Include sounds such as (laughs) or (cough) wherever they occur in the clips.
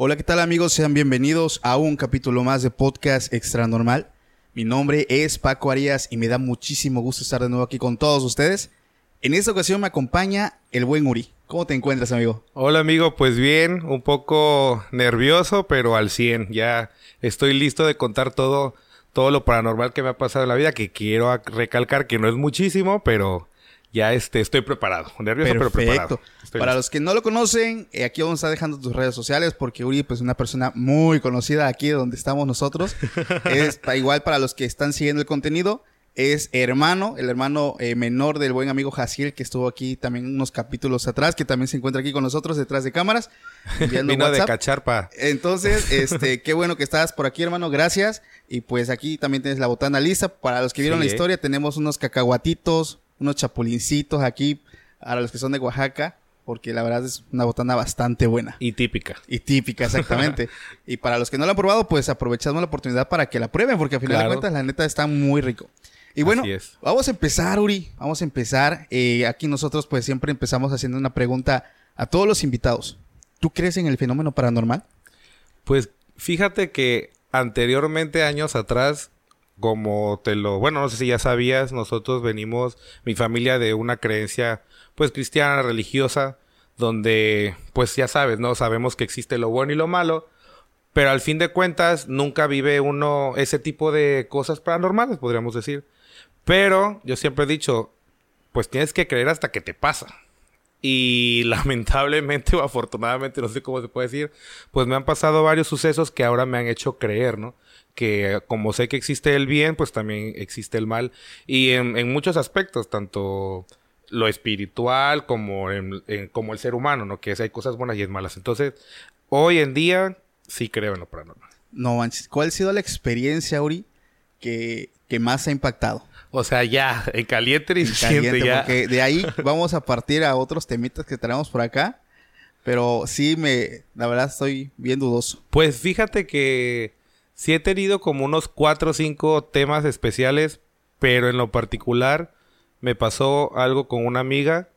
Hola, ¿qué tal amigos? Sean bienvenidos a un capítulo más de Podcast Extra Normal. Mi nombre es Paco Arias y me da muchísimo gusto estar de nuevo aquí con todos ustedes. En esta ocasión me acompaña el buen Uri. ¿Cómo te encuentras, amigo? Hola amigo, pues bien, un poco nervioso, pero al 100. Ya estoy listo de contar todo, todo lo paranormal que me ha pasado en la vida, que quiero recalcar que no es muchísimo, pero ya este, estoy preparado. Nervioso, pero preparado. Estoy Para listo. los que no lo conocen, eh, aquí vamos a estar dejando tus redes sociales porque Uri pues, es una persona muy conocida aquí donde estamos nosotros. (laughs) es igual para los que están siguiendo el contenido. Es hermano, el hermano eh, menor del buen amigo Jaciel que estuvo aquí también unos capítulos atrás, que también se encuentra aquí con nosotros detrás de cámaras. (laughs) Vino de cacharpa. Entonces, (laughs) este, qué bueno que estás por aquí, hermano. Gracias. Y pues aquí también tienes la botana lista. Para los que vieron Sí, la ¿eh? historia, tenemos unos cacahuatitos, unos chapulincitos aquí para los que son de Oaxaca, porque la verdad es una botana bastante buena. Y típica. Y típica, exactamente. (laughs) y para los que no la han probado, pues aprovechamos la oportunidad para que la prueben, porque al final Claro. de cuentas, la neta está muy rico. Y bueno, vamos a empezar, Uri. Vamos a empezar. Eh, aquí nosotros, pues siempre empezamos haciendo una pregunta a todos los invitados. ¿Tú crees en el fenómeno paranormal? Pues fíjate que anteriormente, años atrás, como te lo, bueno, no sé si ya sabías, nosotros venimos, mi familia de una creencia, pues cristiana, religiosa, donde, pues ya sabes, ¿no? Sabemos que existe lo bueno y lo malo, pero al fin de cuentas nunca vive uno ese tipo de cosas paranormales, podríamos decir. Pero yo siempre he dicho, pues tienes que creer hasta que te pasa. Y (laughs) lamentablemente o afortunadamente, no sé cómo se puede decir, pues me han pasado varios sucesos que ahora me han hecho creer, ¿no? Que como sé que existe el bien, pues también existe el mal. Y en, muchos aspectos, tanto lo espiritual como, el ser humano, ¿no? Que hay cosas buenas y es malas. Entonces, hoy en día sí creo en lo paranormal. No. ¿Cuál ha sido la experiencia, Uri, que más ha impactado? O sea, ya, en caliente y Caliente, ya. porque de ahí (laughs) vamos a partir a otros temitas que traemos por acá. Pero sí me, la verdad estoy bien dudoso. Pues fíjate que sí he tenido como unos cuatro o cinco temas especiales, pero en lo particular me pasó algo con una amiga.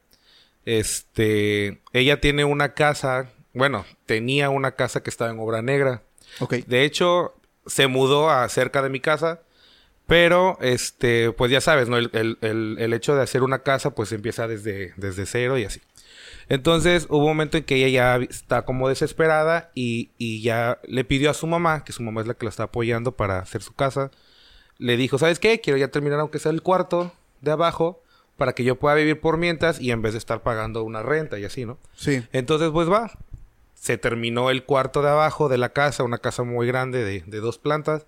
Este, ella tiene una casa, bueno, tenía una casa que estaba en obra negra. Ok. De hecho, se mudó a cerca de mi casa, pero este, pues ya sabes, ¿no? El, el- el- el hecho de hacer una casa, pues empieza desde, desde cero y así. Entonces hubo un momento en que ella ya está como desesperada y, y ya le pidió a su mamá, que su mamá es la que la está apoyando para hacer su casa, le dijo, ¿sabes qué? Quiero ya terminar aunque sea el cuarto de abajo para que yo pueda vivir por mientras y en vez de estar pagando una renta y así, ¿no? Sí. Entonces, pues va. Se terminó el cuarto de abajo de la casa, una casa muy grande de, de dos plantas.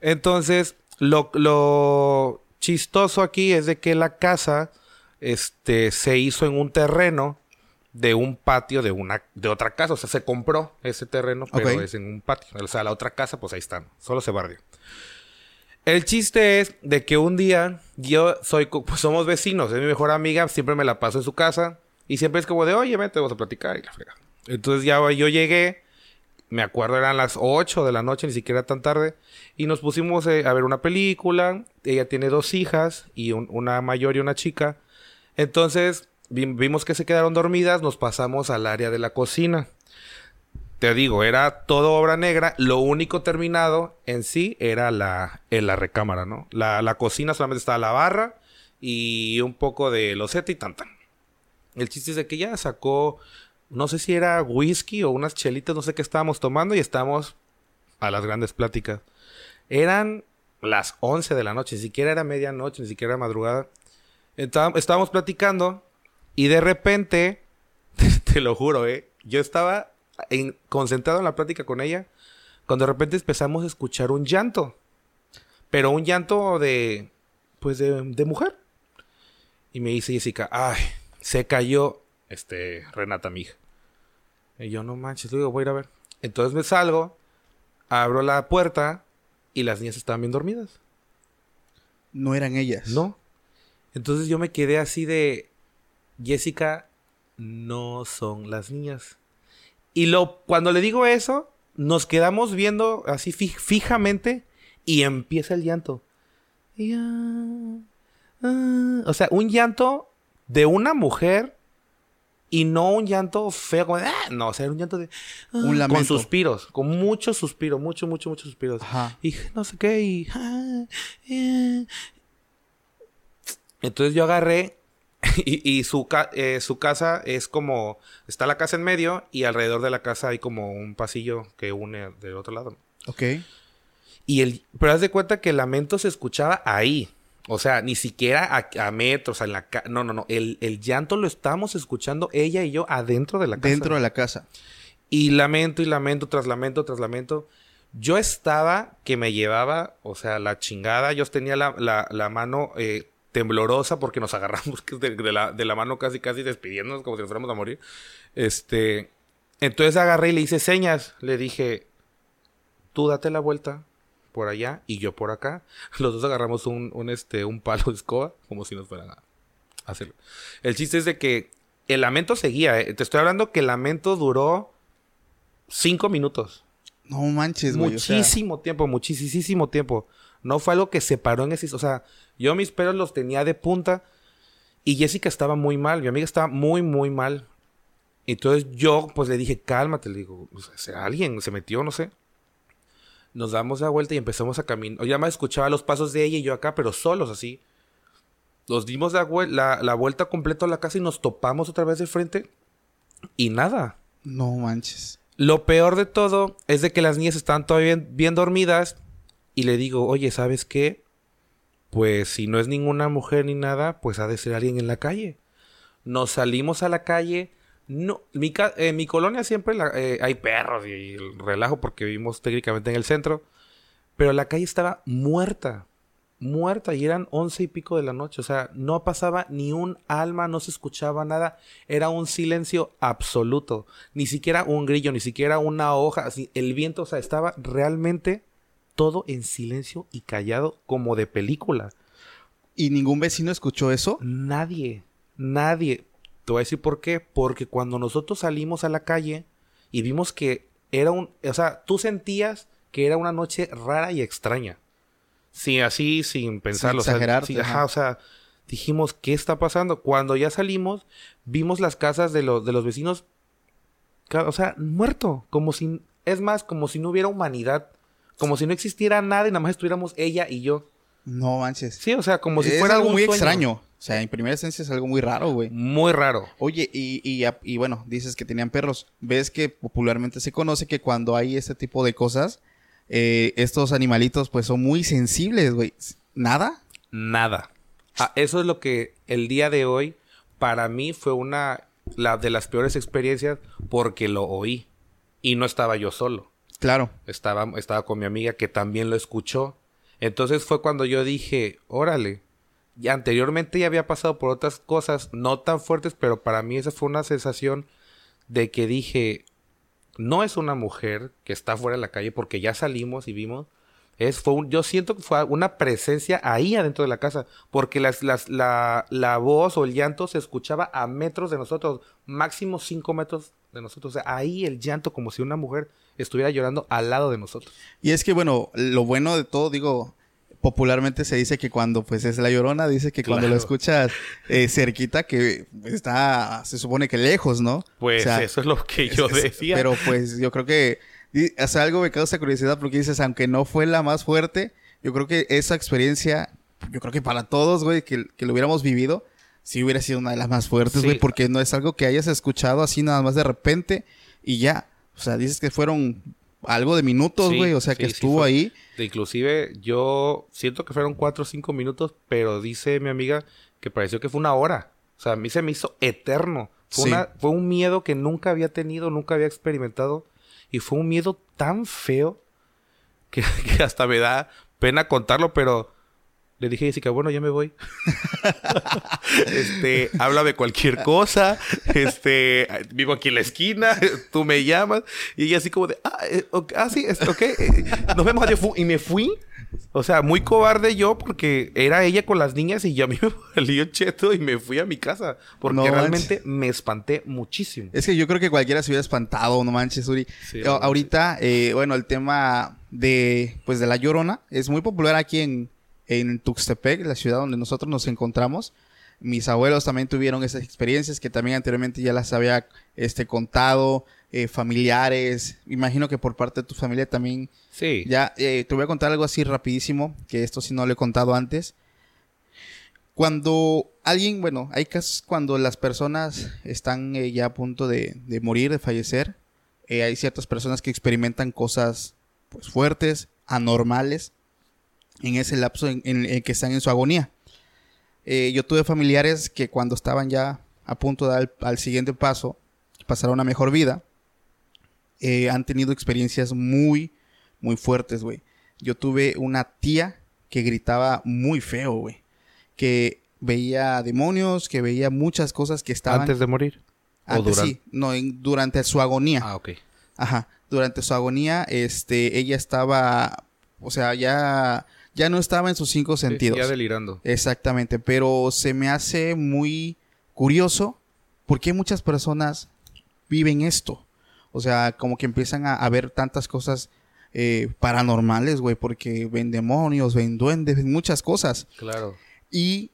Entonces, lo, lo chistoso aquí es de que la casa este, se hizo en un terreno de un patio de una de otra casa. O sea, se compró ese terreno, pero es en un patio. O sea, la otra casa, pues ahí están. Solo se barrió. El chiste es de que un día yo soy, pues somos vecinos, es mi mejor amiga, siempre me la paso en su casa y siempre es como de, oye, vente, vamos a platicar y la fregada. Entonces ya yo llegué, me acuerdo eran las 8 de la noche, ni siquiera tan tarde, y nos pusimos eh, a ver una película. Ella tiene dos hijas y un- una mayor y una chica. Entonces vi- vimos que se quedaron dormidas, nos pasamos al área de la cocina. Te digo, era todo obra negra. Lo único terminado en sí era la, en la recámara, ¿no? La, la cocina solamente estaba la barra y un poco de loseta y tanta. El chiste es de que ella sacó, no sé si era whisky o unas chelitas, no sé qué estábamos tomando y estábamos a las grandes pláticas. Eran las 11 de la noche, ni siquiera era medianoche, ni siquiera era madrugada. Estábamos platicando y de repente, (laughs) te lo juro, ¿eh? Yo estaba en- concentrado en la plática con ella cuando de repente empezamos a escuchar un llanto. Pero un llanto de, pues de, de mujer. Y me dice Jessica, ay, se cayó, este, Renata, mi hija. Y yo, no manches, le digo, voy a ir a ver. Entonces me salgo, abro la puerta y las niñas estaban bien dormidas. No eran ellas. No. Entonces yo me quedé así de, Jessica, no son las niñas. Y lo, cuando le digo eso, nos quedamos viendo así fi- fijamente y empieza el llanto. Y, ah, ah, o sea, un llanto de una mujer y no un llanto feo como de, "Ah", no, o sea, era un llanto de ah, Un lamento. con suspiros, con mucho suspiro, mucho, mucho, muchos suspiros. Ajá. Y no sé qué, y ah, eh. entonces yo agarré (laughs) y, y su, ca- eh, su casa es como, está la casa en medio y alrededor de la casa hay como un pasillo que une del otro lado. Ok. Y el, pero haz de cuenta que el lamento se escuchaba ahí. O sea, ni siquiera a, a metros, en la ca- No, no, no. El, el llanto lo estábamos escuchando ella y yo adentro de la casa. Dentro de la casa. Y lamento y lamento tras lamento tras lamento. Yo estaba que me llevaba, o sea, la chingada. Yo tenía la, la- la mano eh, temblorosa porque nos (laughs) agarramos de, de la, de la mano casi, casi despidiéndonos como si nos fuéramos a morir. Este. Entonces agarré y le hice señas. Le dije, tú date la vuelta por allá y yo por acá. (laughs) Los dos agarramos un, un, este, un palo de escoba como si nos fueran a hacerlo. El chiste es de que el lamento seguía. eh. Te estoy hablando que el lamento duró cinco minutos. No manches, güey. o sea, Muchísimo tiempo, muchísimo tiempo. No fue algo que se paró en ese... O sea, yo mis pelos los tenía de punta y Jessica estaba muy mal. Mi amiga estaba muy, muy mal. Entonces yo, pues le dije, cálmate. Le digo, o sea, ¿será alguien? ¿Se metió? No sé. Nos damos la vuelta y empezamos a caminar. Ya me escuchaba los pasos de ella y yo acá, pero solos así. Nos dimos la, la, la vuelta completa a la casa y nos topamos otra vez de frente. Y nada. no manches. Lo peor de todo es de que las niñas estaban todavía bien, bien dormidas y le digo, oye, ¿sabes qué? Pues si no es ninguna mujer ni nada, pues ha de ser alguien en la calle. Nos salimos a la calle. No, mi, ca- eh, mi colonia siempre la- eh, hay perros y, y el relajo porque vivimos técnicamente en el centro. Pero la calle estaba muerta. Muerta y eran once y pico de la noche. O sea, no pasaba ni un alma, no se escuchaba nada. Era un silencio absoluto. Ni siquiera un grillo, ni siquiera una hoja. así, el viento, o sea, estaba realmente todo en silencio y callado como de película. ¿Y ningún vecino escuchó eso? Nadie, nadie. Te voy a decir por qué. Porque cuando nosotros salimos a la calle y vimos que era un... O sea, tú sentías que era una noche rara y extraña. Sí, así, sin pensarlo. o sea, exagerarte, sí, ajá, o sea, dijimos, ¿qué está pasando? Cuando ya salimos, vimos las casas de los, de los vecinos, o sea, muerto. Como si... Es más, como si no hubiera humanidad. Como si no existiera nada y nada más estuviéramos ella y yo. No manches. Sí, o sea, como si es fuera algo muy sueño. extraño. O sea, en primera esencia es algo muy raro, güey. Muy raro. Oye, y, y, y bueno, dices que tenían perros. ¿Ves que popularmente se conoce que cuando hay este tipo de cosas, eh, estos animalitos pues son muy sensibles, güey? ¿Nada? Nada. Ah, eso es lo que el día de hoy para mí fue una la de las peores experiencias porque lo oí y no estaba yo solo. Claro. Estaba estaba con mi amiga que también lo escuchó. Entonces fue cuando yo dije, "Órale, y anteriormente ya había pasado por otras cosas no tan fuertes, pero para mí esa fue una sensación de que dije, no es una mujer que está fuera de la calle porque ya salimos y vimos. Es, fue yo siento que fue una presencia ahí adentro de la casa, porque las, las, la, la voz o el llanto se escuchaba a metros de nosotros, máximo cinco metros de nosotros. O sea, ahí el llanto como si una mujer estuviera llorando al lado de nosotros. Y es que, bueno, lo bueno de todo, digo, popularmente se dice que cuando pues es la llorona, dice que cuando lo escuchas eh, cerquita, que está, se supone que lejos, ¿no? Pues O sea, eso es lo que yo es- decía. Pero pues yo creo que o sea, algo me causa curiosidad porque dices, aunque no fue la más fuerte, yo creo que esa experiencia yo creo que para todos, güey, que, que lo hubiéramos vivido, sí hubiera sido una de las más fuertes, Sí. güey, porque no es algo que hayas escuchado así nada más de repente y ya. O sea, dices que fueron algo de minutos, Sí, güey, o sea, que sí, estuvo fue. ahí. Inclusive, yo siento que fueron cuatro o cinco minutos, pero dice mi amiga que pareció que fue una hora. O sea, a mí se me hizo eterno. Fue, una- fue un miedo que nunca había tenido, nunca había experimentado. Y fue un miedo tan feo que, (laughs) que hasta me da pena contarlo, pero le dije a Jessica, bueno, ya me voy. (laughs) este, háblame cualquier cosa. Este, vivo aquí en la esquina, (laughs) tú me llamas. Y ella así como de, ah, eh, ah, sí, es- ok, eh, nos vemos adiós. Y me fui. O sea, muy cobarde yo porque era ella con las niñas y yo a mí (laughs) me valió cheto y me fui a mi casa. Porque No realmente me espanté muchísimo. Es que yo creo que cualquiera se hubiera espantado, no manches, Uri. Sí, ahorita, eh, bueno, el tema de, pues, de La Llorona es muy popular aquí en, en Tuxtepec, la ciudad donde nosotros nos encontramos. Mis abuelos también tuvieron esas experiencias que también anteriormente ya las había este, contado, eh, familiares. Imagino que por parte de tu familia también Sí. ya, eh, te voy a contar algo así rapidísimo, que esto sí no lo he contado antes. Cuando alguien, bueno, hay casos cuando las personas están eh, ya a punto de, de morir, de fallecer, hay ciertas personas que experimentan cosas pues fuertes, anormales, en ese lapso en, en que están en su agonía. Eh, yo tuve familiares que cuando estaban ya a punto de dar al, al siguiente paso, pasar a una mejor vida, eh, han tenido experiencias muy, muy fuertes, güey. Yo tuve una tía que gritaba muy feo, güey. Que veía demonios, que veía muchas cosas que estaban... Antes de morir. ¿O Antes, durante? sí, no, en- durante su agonía. Ah, ok. Ajá. Durante su agonía, este, ella estaba, o sea, ya, ya no estaba en sus cinco sentidos. ya delirando. Exactamente, pero se me hace muy curioso porque muchas personas viven esto. O sea, como que empiezan a, a ver tantas cosas eh, paranormales, güey, porque ven demonios, ven duendes, ven muchas cosas. Claro. Y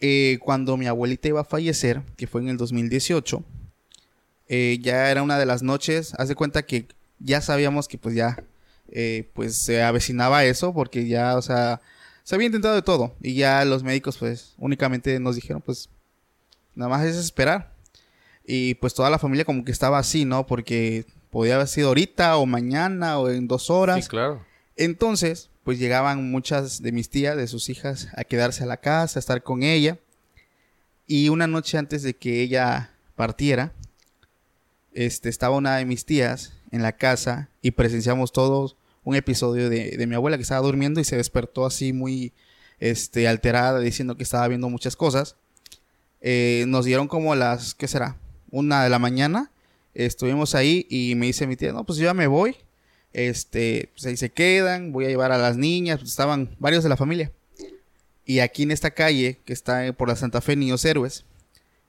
eh, cuando mi abuelita iba a fallecer, que fue en el 2018, eh, ya era una de las noches, haz de cuenta que ya sabíamos que pues ya, eh, pues se avecinaba eso, porque ya, o sea, se había intentado de todo. Y ya los médicos pues únicamente nos dijeron pues, nada más es esperar. Y pues toda la familia como que estaba así, ¿no? Porque podía haber sido ahorita o mañana o en dos horas. Sí, claro. Entonces, pues llegaban muchas de mis tías, de sus hijas, a quedarse a la casa, a estar con ella. Y una noche antes de que ella partiera, este, estaba una de mis tías en la casa y presenciamos todos un episodio de, de mi abuela que estaba durmiendo y se despertó así muy este, alterada, diciendo que estaba viendo muchas cosas. Eh, nos dieron como las, ¿qué será? Una de la mañana. Estuvimos ahí y me dice mi tía, no, pues yo ya me voy. Este, pues ahí se quedan, voy a llevar a las niñas, pues estaban varios de la familia. Y aquí en esta calle, que está por la Santa Fe Niños Héroes,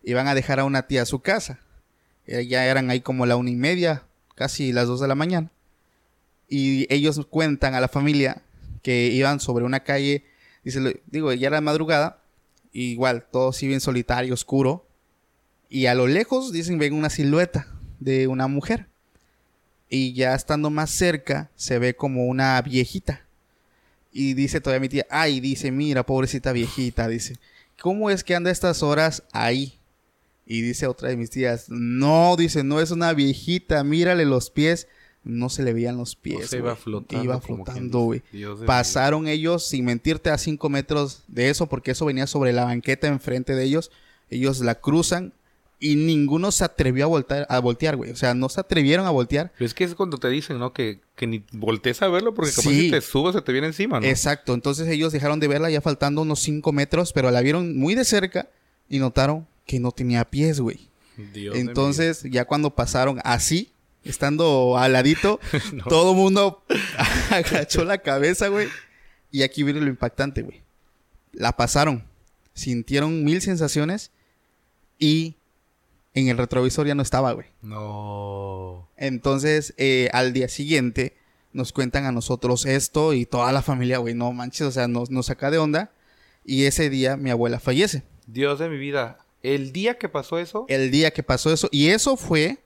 iban a dejar a una tía a su casa. Eh, Ya eran ahí como la una y media, casi las dos de la mañana. Y ellos cuentan a la familia que iban sobre una calle, dice, digo, ya era madrugada, igual, todo así bien solitario, oscuro. Y a lo lejos, dicen, ven una silueta de una mujer. Y ya estando más cerca, se ve como una viejita. Y dice todavía mi tía, ay, dice, mira, pobrecita viejita, dice, ¿cómo es que anda estas horas ahí? Y dice otra de mis tías, no, dice, no es una viejita, mírale los pies. No se le veían los pies. O sea, iba flotando. Iba flotando, güey. Dios Pasaron ellos, sin mentirte, a cinco metros de eso, porque eso venía sobre la banqueta enfrente de ellos. Ellos la cruzan y ninguno se atrevió a voltear, a voltear, güey. O sea, no se atrevieron a voltear. Pero es que es cuando te dicen, ¿no? Que, que ni voltees a verlo porque capaz Sí. si te subes se te viene encima, ¿no? Exacto. Entonces ellos dejaron de verla ya faltando unos cinco metros, pero la vieron muy de cerca y notaron que no tenía pies, güey. Dios Entonces, ya cuando pasaron así, estando al ladito, (laughs) No. todo el mundo (laughs) agachó la cabeza, güey. Y aquí viene lo impactante, güey. La pasaron, sintieron mil sensaciones y en el retrovisor ya no estaba, güey. No. Entonces, eh, al día siguiente, nos cuentan a nosotros esto y toda la familia, güey, no manches, o sea, nos, nos saca de onda. Y ese día mi abuela fallece. Dios de mi vida. El día que pasó eso, el día que pasó eso. Y eso fue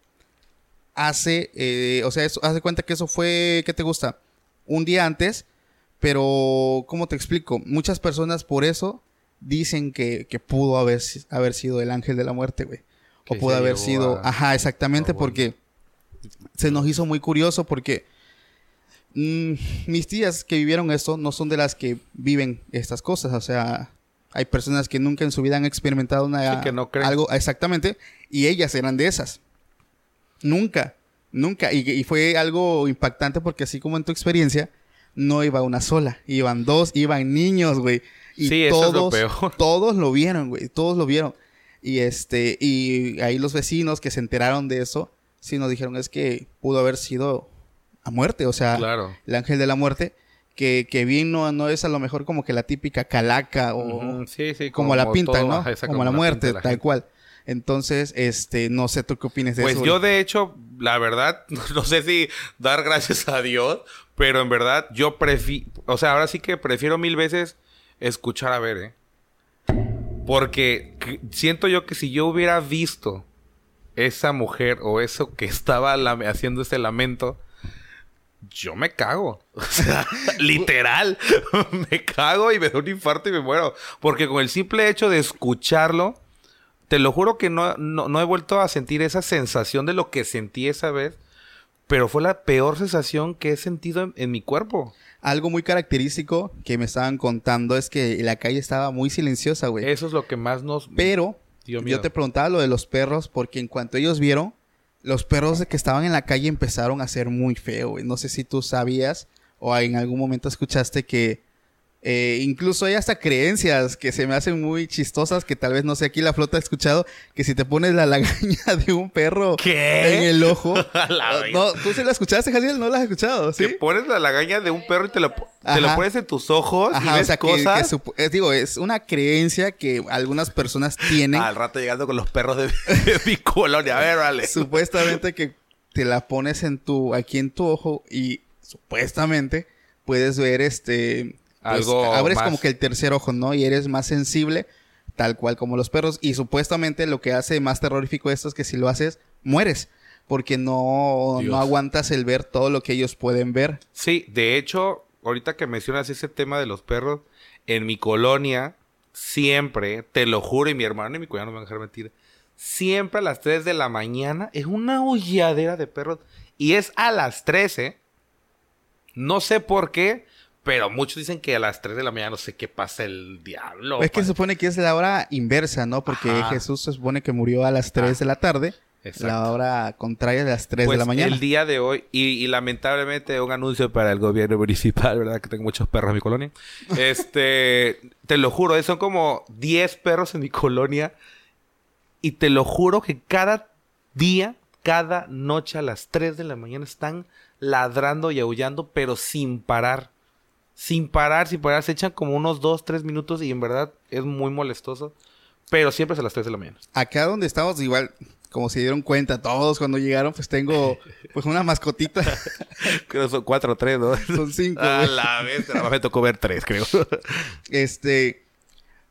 hace, eh, o sea, eso, haz de cuenta que eso fue, ¿qué te gusta? Un día antes, Pero, ¿cómo te explico? Muchas personas por eso dicen que, que pudo haber, haber sido el ángel de la muerte, güey. O pudo haber sido... a- Ajá, exactamente, porque se nos hizo muy curioso porque mm, mis tías que vivieron esto no son de las que viven estas cosas. O sea, hay personas que nunca en su vida han experimentado una, Sí, que no creen. algo exactamente y ellas eran de esas. Nunca, nunca. Y, y fue algo impactante porque así como en tu experiencia, no iba una sola. Iban dos, iban niños, güey. Y Sí, eso es lo todos, peor. (laughs) todos lo vieron, güey. Todos lo vieron. Y este, y ahí los vecinos que se enteraron de eso, sí nos dijeron es que pudo haber sido a muerte. O sea, Claro. el ángel de la muerte. Que, que bien no, no es a lo mejor como que la típica calaca o, Sí, sí. como, la pinta, todo, ¿no? como la muerte, la tal cual. Entonces, este, no sé tú qué opinas de Pues eso. yo güey. de hecho, la verdad, (laughs) no sé si dar gracias a Dios, pero en verdad yo prefiero, o sea, ahora sí que prefiero mil veces escuchar a ver, ¿eh? Porque que- siento yo que si yo hubiera visto esa mujer o eso que (laughs) estaba haciendo ese lamento, yo me cago. (laughs) O sea, literal. me cago y me da un infarto y me muero. Porque con el simple hecho de escucharlo, te lo juro que no, no, no he vuelto a sentir esa sensación de lo que sentí esa vez. Pero fue la peor sensación que he sentido en, en mi cuerpo. Algo muy característico que me estaban contando es que la calle estaba muy silenciosa, güey. Eso es lo que más nos... Pero dio miedo. yo te preguntaba lo de los perros porque en cuanto ellos vieron, los perros que estaban en la calle empezaron a ser muy feo, güey. No sé si tú sabías o en algún momento escuchaste que eh, incluso hay hasta creencias que se me hacen muy chistosas que tal vez no sé aquí la flota ha escuchado que si te pones la (laughs) lagaña de un perro ¿Qué? en el ojo. (laughs) A la no, ¿tú sí la escuchaste, Jaciel? ¿No la has escuchado? ¿Sí? Que pones la lagaña de un perro y te lo, te lo pones en tus ojos y Ajá, ves o sea, cosas. que supo- eh, digo, es una creencia que algunas personas tienen. Al rato llegando con los perros de, (laughs) de mi colonia. A ver, vale. supuestamente que te la pones en tu, aquí en tu ojo y supuestamente puedes ver este, pues, Algo abres más. como que el tercer ojo, ¿no? Y eres más sensible, tal cual como los perros. Y supuestamente lo que hace más terrorífico esto es que si lo haces, mueres. Porque no, Dios. no aguantas el ver todo lo que ellos pueden ver. Sí, de hecho, ahorita que mencionas ese tema de los perros, en mi colonia, siempre, te lo juro, y mi hermano y mi cuñado no me van a dejar mentir, siempre a las 3 de la mañana es una holladera de perros. Y es a las 13. No sé por qué, pero muchos dicen que a las 3 de la mañana no sé qué pasa el diablo. es que se supone que es la hora inversa, ¿no? Porque Ajá. Jesús se supone que murió a las 3 de la tarde. Exacto. La hora contraria de las 3 Pues de la mañana. el día de hoy, y, y lamentablemente un anuncio para el gobierno (laughs) municipal, ¿verdad? Que tengo muchos perros en mi colonia. Este, te lo juro, eh, son como 10 perros en mi colonia. Y te lo juro que cada día, cada noche a las 3 de la mañana están ladrando y aullando, pero sin parar. Sin parar, sin parar. Se echan como unos 2, 3 minutos y en verdad es muy molestoso. Pero siempre es a las 3 de la mañana. Acá donde estamos, igual, como se dieron cuenta todos cuando llegaron, pues tengo (laughs) pues una mascotita. (laughs) Creo que son 4 o 3, ¿no? Son cinco, A güey. la vez. me tocó ver 3, creo. (laughs) Este,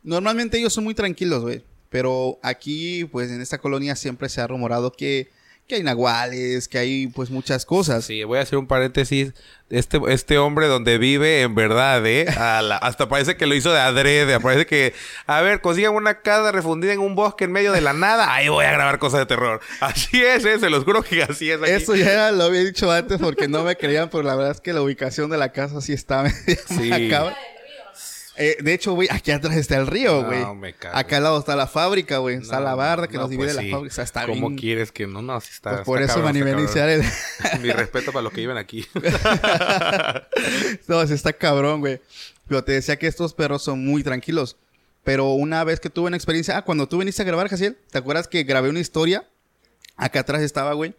normalmente ellos son muy tranquilos, güey. Pero aquí, pues en esta colonia siempre se ha rumorado que, que hay nahuales, que hay pues muchas cosas. Sí, voy a hacer un paréntesis. Este, este hombre donde vive, en verdad, ¿eh? A la- hasta parece que lo hizo de adrede. Parece que, a ver, consigan una casa refundida en un bosque en medio de la nada. Ahí voy a grabar cosas de terror. Así es, ¿eh? Se los juro que así es. Aquí. Eso ya lo había dicho antes porque no me creían, pero la verdad es que la ubicación de la casa sí está (laughs) medio Sí. macabra. Eh, de hecho, güey, aquí atrás está el río, No, güey. me cago. Acá al lado está la fábrica, güey. Está No, la barda que no, nos divide pues la sí. fábrica. O sea, está ¿Cómo bien. quieres que no? No, sí está. Pues está por eso cabrón, van a iniciar (laughs) el... Mi respeto para los que viven aquí. (laughs) No, sí está cabrón, güey. Pero te decía que estos perros son muy tranquilos. Pero una vez que tuve una experiencia... Ah, cuando tú viniste a grabar, Jaciel, ¿te acuerdas que grabé una historia? Acá atrás estaba, güey.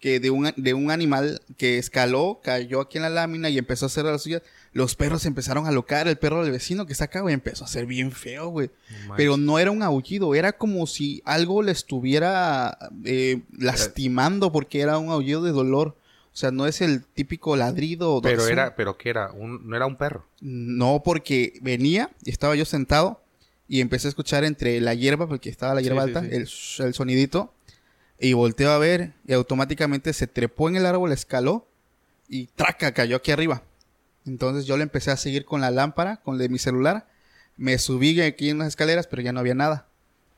Que de un, de un animal que escaló, cayó aquí en la lámina y empezó a hacer las suyas. Los perros empezaron a locar. El perro del vecino que está acá, güey, empezó a ser bien feo, güey. Pero no era un aullido. Era como si algo le estuviera eh, lastimando porque era un aullido de dolor. O sea, no es el típico ladrido. Pero era, pero ¿qué era? Un, no era un perro. no, porque venía y estaba yo sentado y empecé a escuchar entre la hierba, porque estaba la hierba sí, alta, sí. El, sh- el sonidito. Y volteo a ver y automáticamente se trepó en el árbol, escaló y traca, cayó aquí arriba. Entonces yo le empecé a seguir con la lámpara, con el de mi celular. Me subí aquí en las escaleras, pero ya no había nada.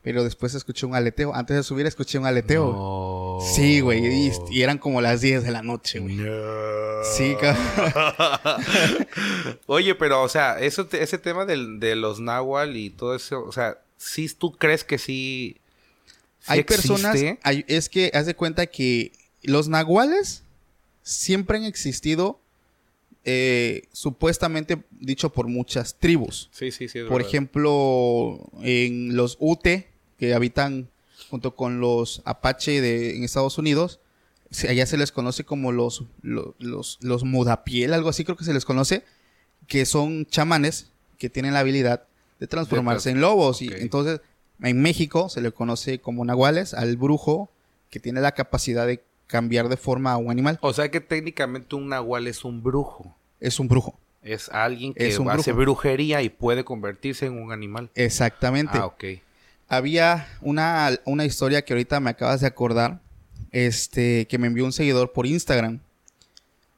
Pero después escuché un aleteo. Antes de subir escuché un aleteo. No. Sí, güey. Y, y eran como las 10 de la noche, güey. No. Sí, cabrón. (laughs) Oye, pero, o sea, eso te- ese tema del- de los náhuatl y todo eso, o sea, ¿sí tú crees que sí, sí hay personas, hay- es que haz de cuenta que los nahuales siempre han existido, eh, supuestamente dicho por muchas tribus. Sí, sí, sí. es Por verdad. ejemplo, en los Ute, que habitan junto con los Apache de, en Estados Unidos, se- allá se les conoce como los, lo- los, los, mudapiel, algo así creo que se les conoce, que son chamanes que tienen la habilidad de transformarse De en lobos. Y entonces, en México se le conoce como nahuales al brujo que tiene la capacidad de cambiar de forma a un animal. O sea que técnicamente un nahual es un brujo. Es un brujo. Es alguien que Es un hace brujo. brujería y puede convertirse en un animal. Exactamente. Ah, ok. Había una, una historia que ahorita me acabas de acordar, este, que me envió un seguidor por Instagram.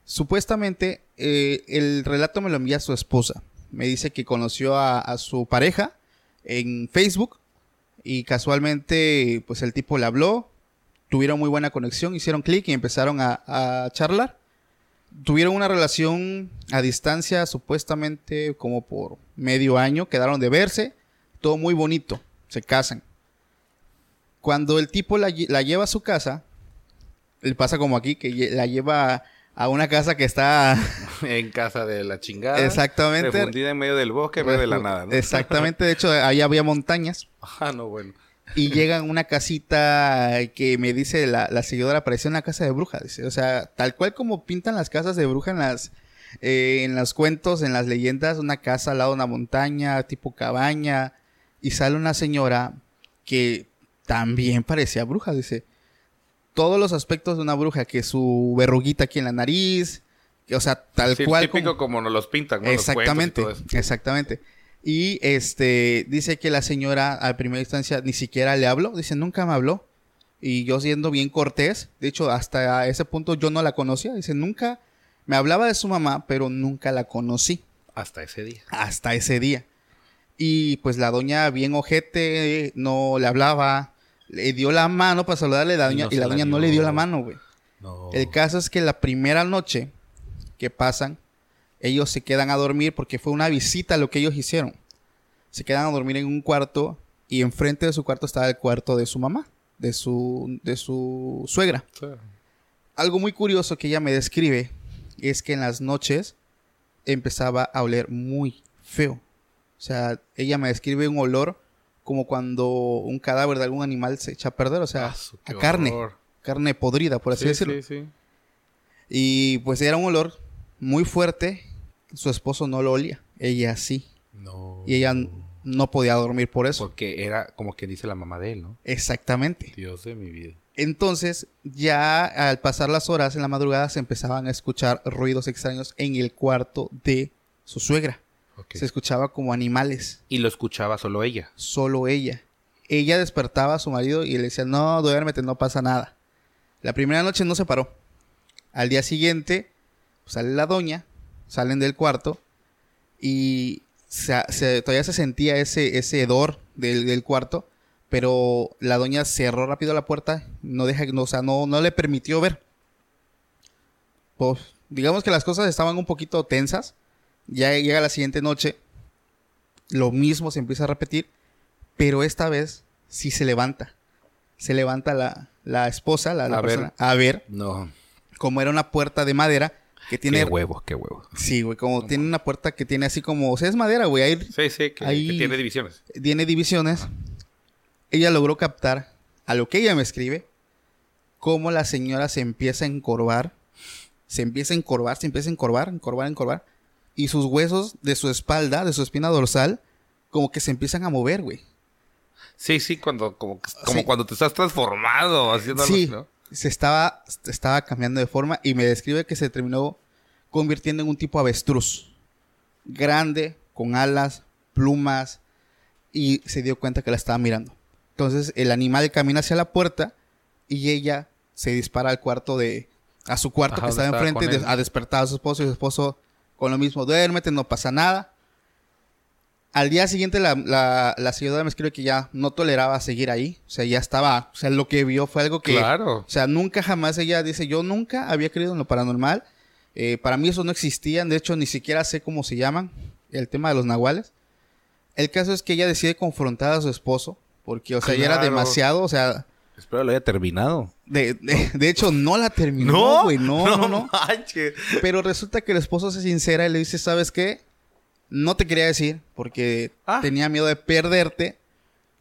Supuestamente, eh, el relato me lo envía su esposa. Me dice que conoció a, a su pareja en Facebook y casualmente, pues el tipo le habló, tuvieron muy buena conexión, hicieron clic y empezaron a, charlar. Tuvieron una relación a distancia, supuestamente como por medio año, quedaron de verse, todo muy bonito, se casan. Cuando el tipo la, la lleva a su casa, le pasa como aquí, que la lleva a una casa que está (laughs) en casa de la chingada. Exactamente. Refundida en medio del bosque, en medio de la nada, ¿no? Exactamente, de hecho ahí había montañas (laughs) Ah, no, bueno. y llegan a una casita que me dice la, la seguidora parecía una casa de bruja, dice, o sea, tal cual como pintan las casas de bruja en las eh, en los cuentos, en las leyendas, una casa al lado de una montaña, tipo cabaña y sale una señora que también parecía bruja, dice, todos los aspectos de una bruja, que su verruguita aquí en la nariz, que, o sea, tal Sí, cual típico como- como nos los pintan, ¿no? Los y Exactamente, todo eso. exactamente. Y este dice que la señora a primera instancia ni siquiera le habló, dice nunca me habló. Y yo siendo bien cortés, de hecho hasta ese punto yo no la conocía, dice nunca me hablaba de su mamá, pero nunca la conocí Hasta ese día. hasta ese día. Y pues la doña bien ojete, no le hablaba, le dio la mano para saludarle la Y doña no y la la doña no le dio la mano, güey. No. El caso es que la primera noche que pasan, ellos se quedan a dormir porque fue una visita lo que ellos hicieron. Se quedan a dormir en un cuarto y enfrente de su cuarto estaba el cuarto de su mamá, de su, de su suegra. Sí. Algo muy curioso que ella me describe es que en las noches empezaba a oler muy feo. O sea, ella me describe un olor como cuando un cadáver de algún animal se echa a perder, o sea, Ah, a carne, horror. carne podrida, por así Sí, decirlo. sí, sí. Y pues era un olor muy fuerte. Su esposo no lo olía. Ella sí. No. Y ella no podía dormir por eso. Porque era como que dice la mamá de él, ¿no? Exactamente. Dios de mi vida. Entonces, ya al pasar las horas en la madrugada se empezaban a escuchar ruidos extraños en el cuarto de su suegra. Se escuchaba como animales. Y lo escuchaba solo ella. Solo ella. Ella despertaba a su marido y le decía, no, duérmete, no pasa nada. La primera noche no se paró. Al día siguiente, pues, sale la doña, salen del cuarto y se- se- todavía se sentía ese, ese hedor del, del cuarto, pero la doña cerró rápido la puerta, no deja, no, o sea, no, no le permitió ver. Pues, digamos que las cosas estaban un poquito tensas. Ya llega la siguiente noche, lo mismo se empieza a repetir, pero esta vez sí se levanta. Se levanta la, la esposa, la, la A ver. persona, a ver No. como era una puerta de madera que tiene... Qué huevos, qué huevos. Sí, güey, como tiene una puerta que tiene así como... O sea, es madera, güey, ahí Sí, sí, que, Ahí- que tiene divisiones. tiene divisiones. Ella logró captar a lo que ella me escribe, cómo la señora se empieza a encorvar, se empieza a encorvar, se empieza a encorvar, encorvar, encorvar, y sus huesos de su espalda, de su espina dorsal, como que se empiezan a mover, güey. Sí, sí, cuando, como, como Sí. cuando te estás transformado, haciendo algo Sí, así, ¿no? se estaba, estaba cambiando de forma y me describe que se terminó convirtiendo en un tipo avestruz. Grande, con alas, plumas, y se dio cuenta que la estaba mirando. Entonces el animal camina hacia la puerta y ella se dispara al cuarto de... a su cuarto Ajá, que estaba enfrente de- a despertar a su esposo y su esposo con lo mismo, duérmete, no pasa nada. Al día siguiente la, la, la señora me escribe que ya no toleraba seguir ahí. O sea, ya estaba, o sea, lo que vio fue algo que... Claro. O sea, nunca jamás ella dice, yo nunca había creído en lo paranormal. Eh, para mí eso no existía, de hecho ni siquiera sé cómo se llaman, el tema de los nahuales. El caso es que ella decide confrontar a su esposo, porque, o sea, ya era demasiado, o sea, Espero lo haya terminado. de, de- de hecho no la terminó, güey, no, no, no. manches. Pero resulta que el esposo se sincera y le dice, ¿sabes qué? No te quería decir porque Ah. tenía miedo de perderte.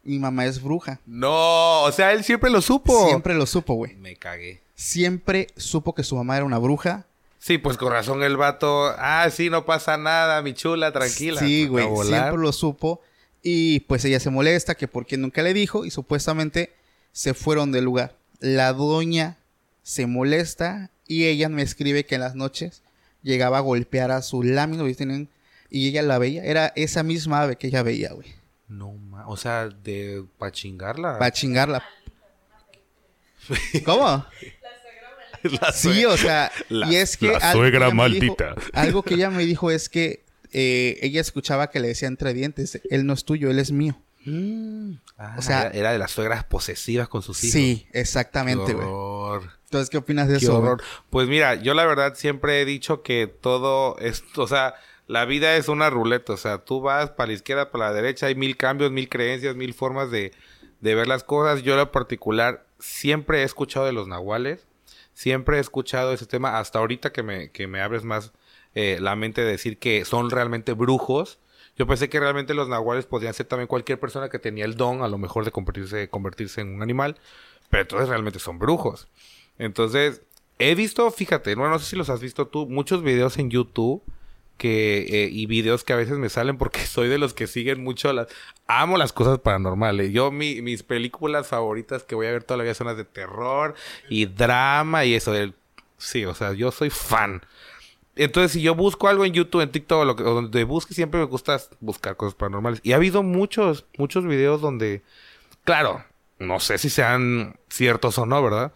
Mi mamá es bruja. No, o sea, él siempre lo supo. Siempre lo supo, güey. Me cagué. Siempre supo que su mamá era una bruja. Sí, pues con razón el vato. Ah, sí, no pasa nada, mi chula, tranquila. Sí, A güey, siempre lo supo. Y pues ella se molesta que porque nunca le dijo y supuestamente se fueron del lugar. La doña se molesta y ella me escribe que en las noches llegaba a golpear a su lámina y, y ella la veía. Era esa misma ave que ella veía, güey. No, ma... O sea, de... Para chingarla. Para chingarla. ¿Cómo? (laughs) La Sí, o sea, La- y es que la algo que suegra dijo- algo que ella me (laughs) dijo es que eh, ella escuchaba que le decía entre dientes, él no es tuyo, él es mío. Ah, o sea- era, de las suegras posesivas con sus hijos. Sí, exactamente, güey. Entonces, ¿qué opinas de Qué eso? horror. Pues mira, yo la verdad siempre he dicho que todo es, o sea, la vida es una ruleta, o sea, tú vas para la izquierda, para la derecha, hay mil cambios, mil creencias, mil formas de, de ver las cosas. Yo en lo particular siempre he escuchado de los nahuales, siempre he escuchado ese tema, hasta ahorita que me, que me abres más eh, la mente de decir que son realmente brujos. Yo pensé que realmente los nahuales podían ser también cualquier persona que tenía el don, a lo mejor, de convertirse, convertirse en un animal, pero entonces realmente son brujos. Entonces, he visto, fíjate, no, no sé si los has visto tú, muchos videos en YouTube que eh, y videos que a veces me salen porque (laughs) soy de los que siguen mucho las amo las cosas paranormales. Yo mi- mis películas favoritas que voy a ver toda la vida son las de terror y drama y eso del sí, o sea, yo soy fan. Entonces, si yo busco algo en YouTube, en TikTok lo que, o donde busque, siempre me gusta buscar cosas paranormales. Y ha habido muchos, muchos videos donde, claro, no sé si sean ciertos o no, ¿verdad?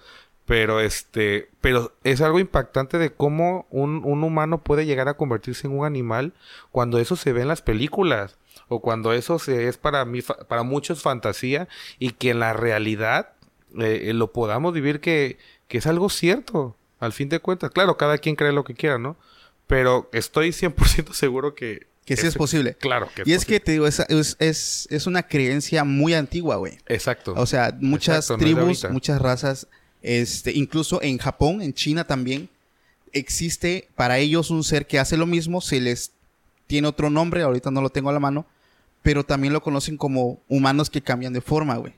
Pero este, pero es algo impactante de cómo un, un humano puede llegar a convertirse en un animal cuando eso se ve en las películas o cuando eso se es para mí, para muchos fantasía y que en la realidad eh, lo podamos vivir que, que es algo cierto, al fin de cuentas. Claro, cada quien cree lo que quiera, ¿no? Pero estoy 100% seguro que... Que sí es posible. Claro que Y es posible. que te digo, es, es, es, una creencia muy antigua, güey. Exacto. O sea, muchas Exacto, tribus, muchas razas, este, incluso en Japón, en China también, existe para ellos un ser que hace lo mismo, se les tiene otro nombre, ahorita no lo tengo a la mano, pero también lo conocen como humanos que cambian de forma, güey.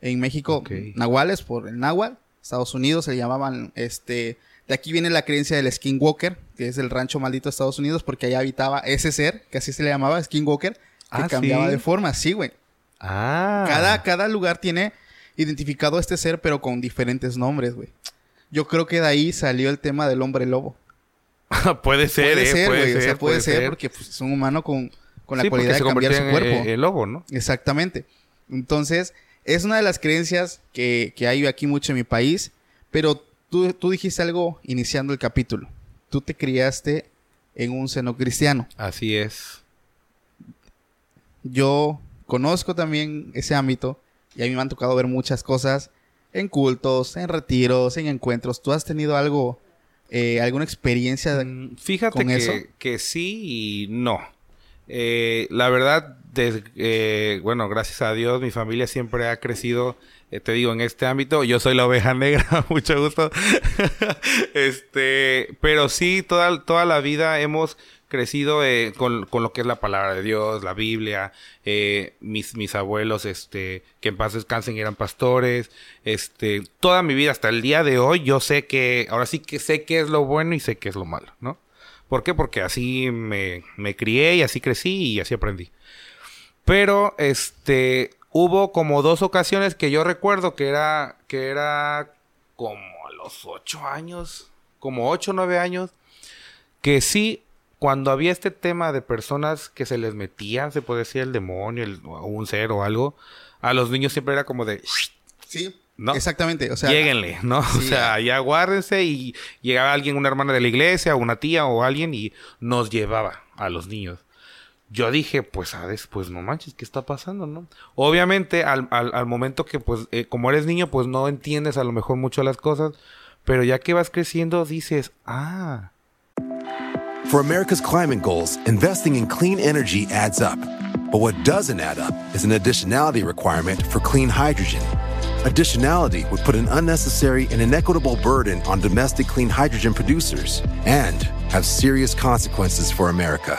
En México, nahuales por el náhuatl, Estados Unidos se le llamaban, este, de aquí viene la creencia del skinwalker, que es el rancho maldito de Estados Unidos, porque allá habitaba ese ser, que así se le llamaba, skinwalker, que Ah, cambiaba ¿sí? de forma, sí, güey. ah. Cada, cada lugar tiene identificado a este ser, pero con diferentes nombres, güey. Yo creo que de ahí salió el tema del hombre lobo. (laughs) puede ser, puede eh, ser, puede güey. ser, o sea, puede, ser, porque pues, es un humano con, con la Sí, cualidad de cambiar su cuerpo. eh, el lobo, ¿no? Exactamente. Entonces, es una de las creencias que, que hay aquí mucho en mi país. Pero tú, tú dijiste algo iniciando el capítulo. Tú te criaste en un seno cristiano. Así es. Yo conozco también ese ámbito y a mí me han tocado ver muchas cosas en cultos, en retiros, en encuentros. ¿Tú has tenido algo, eh, alguna experiencia? Mm, Fíjate con que, eso? que sí y no. Eh, la verdad, eh, bueno, gracias a Dios, mi familia siempre ha crecido, eh, te digo, en este ámbito. Yo soy la oveja (laughs) negra, mucho gusto. (laughs) este, pero sí, toda, toda la vida hemos crecido eh, con, con lo que es la palabra de Dios, la Biblia, eh, mis, mis abuelos, este, que en paz descansen, eran pastores, este, toda mi vida hasta el día de hoy, yo sé que, ahora sí que sé qué es lo bueno y sé qué es lo malo, ¿no? ¿Por qué? Porque así me, me crié y así crecí y así aprendí. Pero, este, hubo como dos ocasiones que yo recuerdo que era, que era como a los ocho años, como ocho o nueve años, que sí, cuando había este tema de personas que se les metían, se puede decir el demonio, el- o un ser o algo, a los niños siempre era como de, Sí, ¿No? exactamente. O sea, Lléguenle, ¿no? o sea, ya guárdense y llegaba alguien, una hermana de la iglesia, una tía o alguien y nos llevaba a los niños. Yo dije, pues, ¿sabes? Pues no manches, ¿qué está pasando, no? Obviamente, al, al- al momento que, pues, eh, como eres niño, pues no entiendes a lo mejor mucho las cosas, pero ya que vas creciendo, dices, ah, For America's climate goals, investing in clean energy adds up. But what doesn't add up is an additionality requirement for clean hydrogen. Additionality would put an unnecessary and inequitable burden on domestic clean hydrogen producers and have serious consequences for America.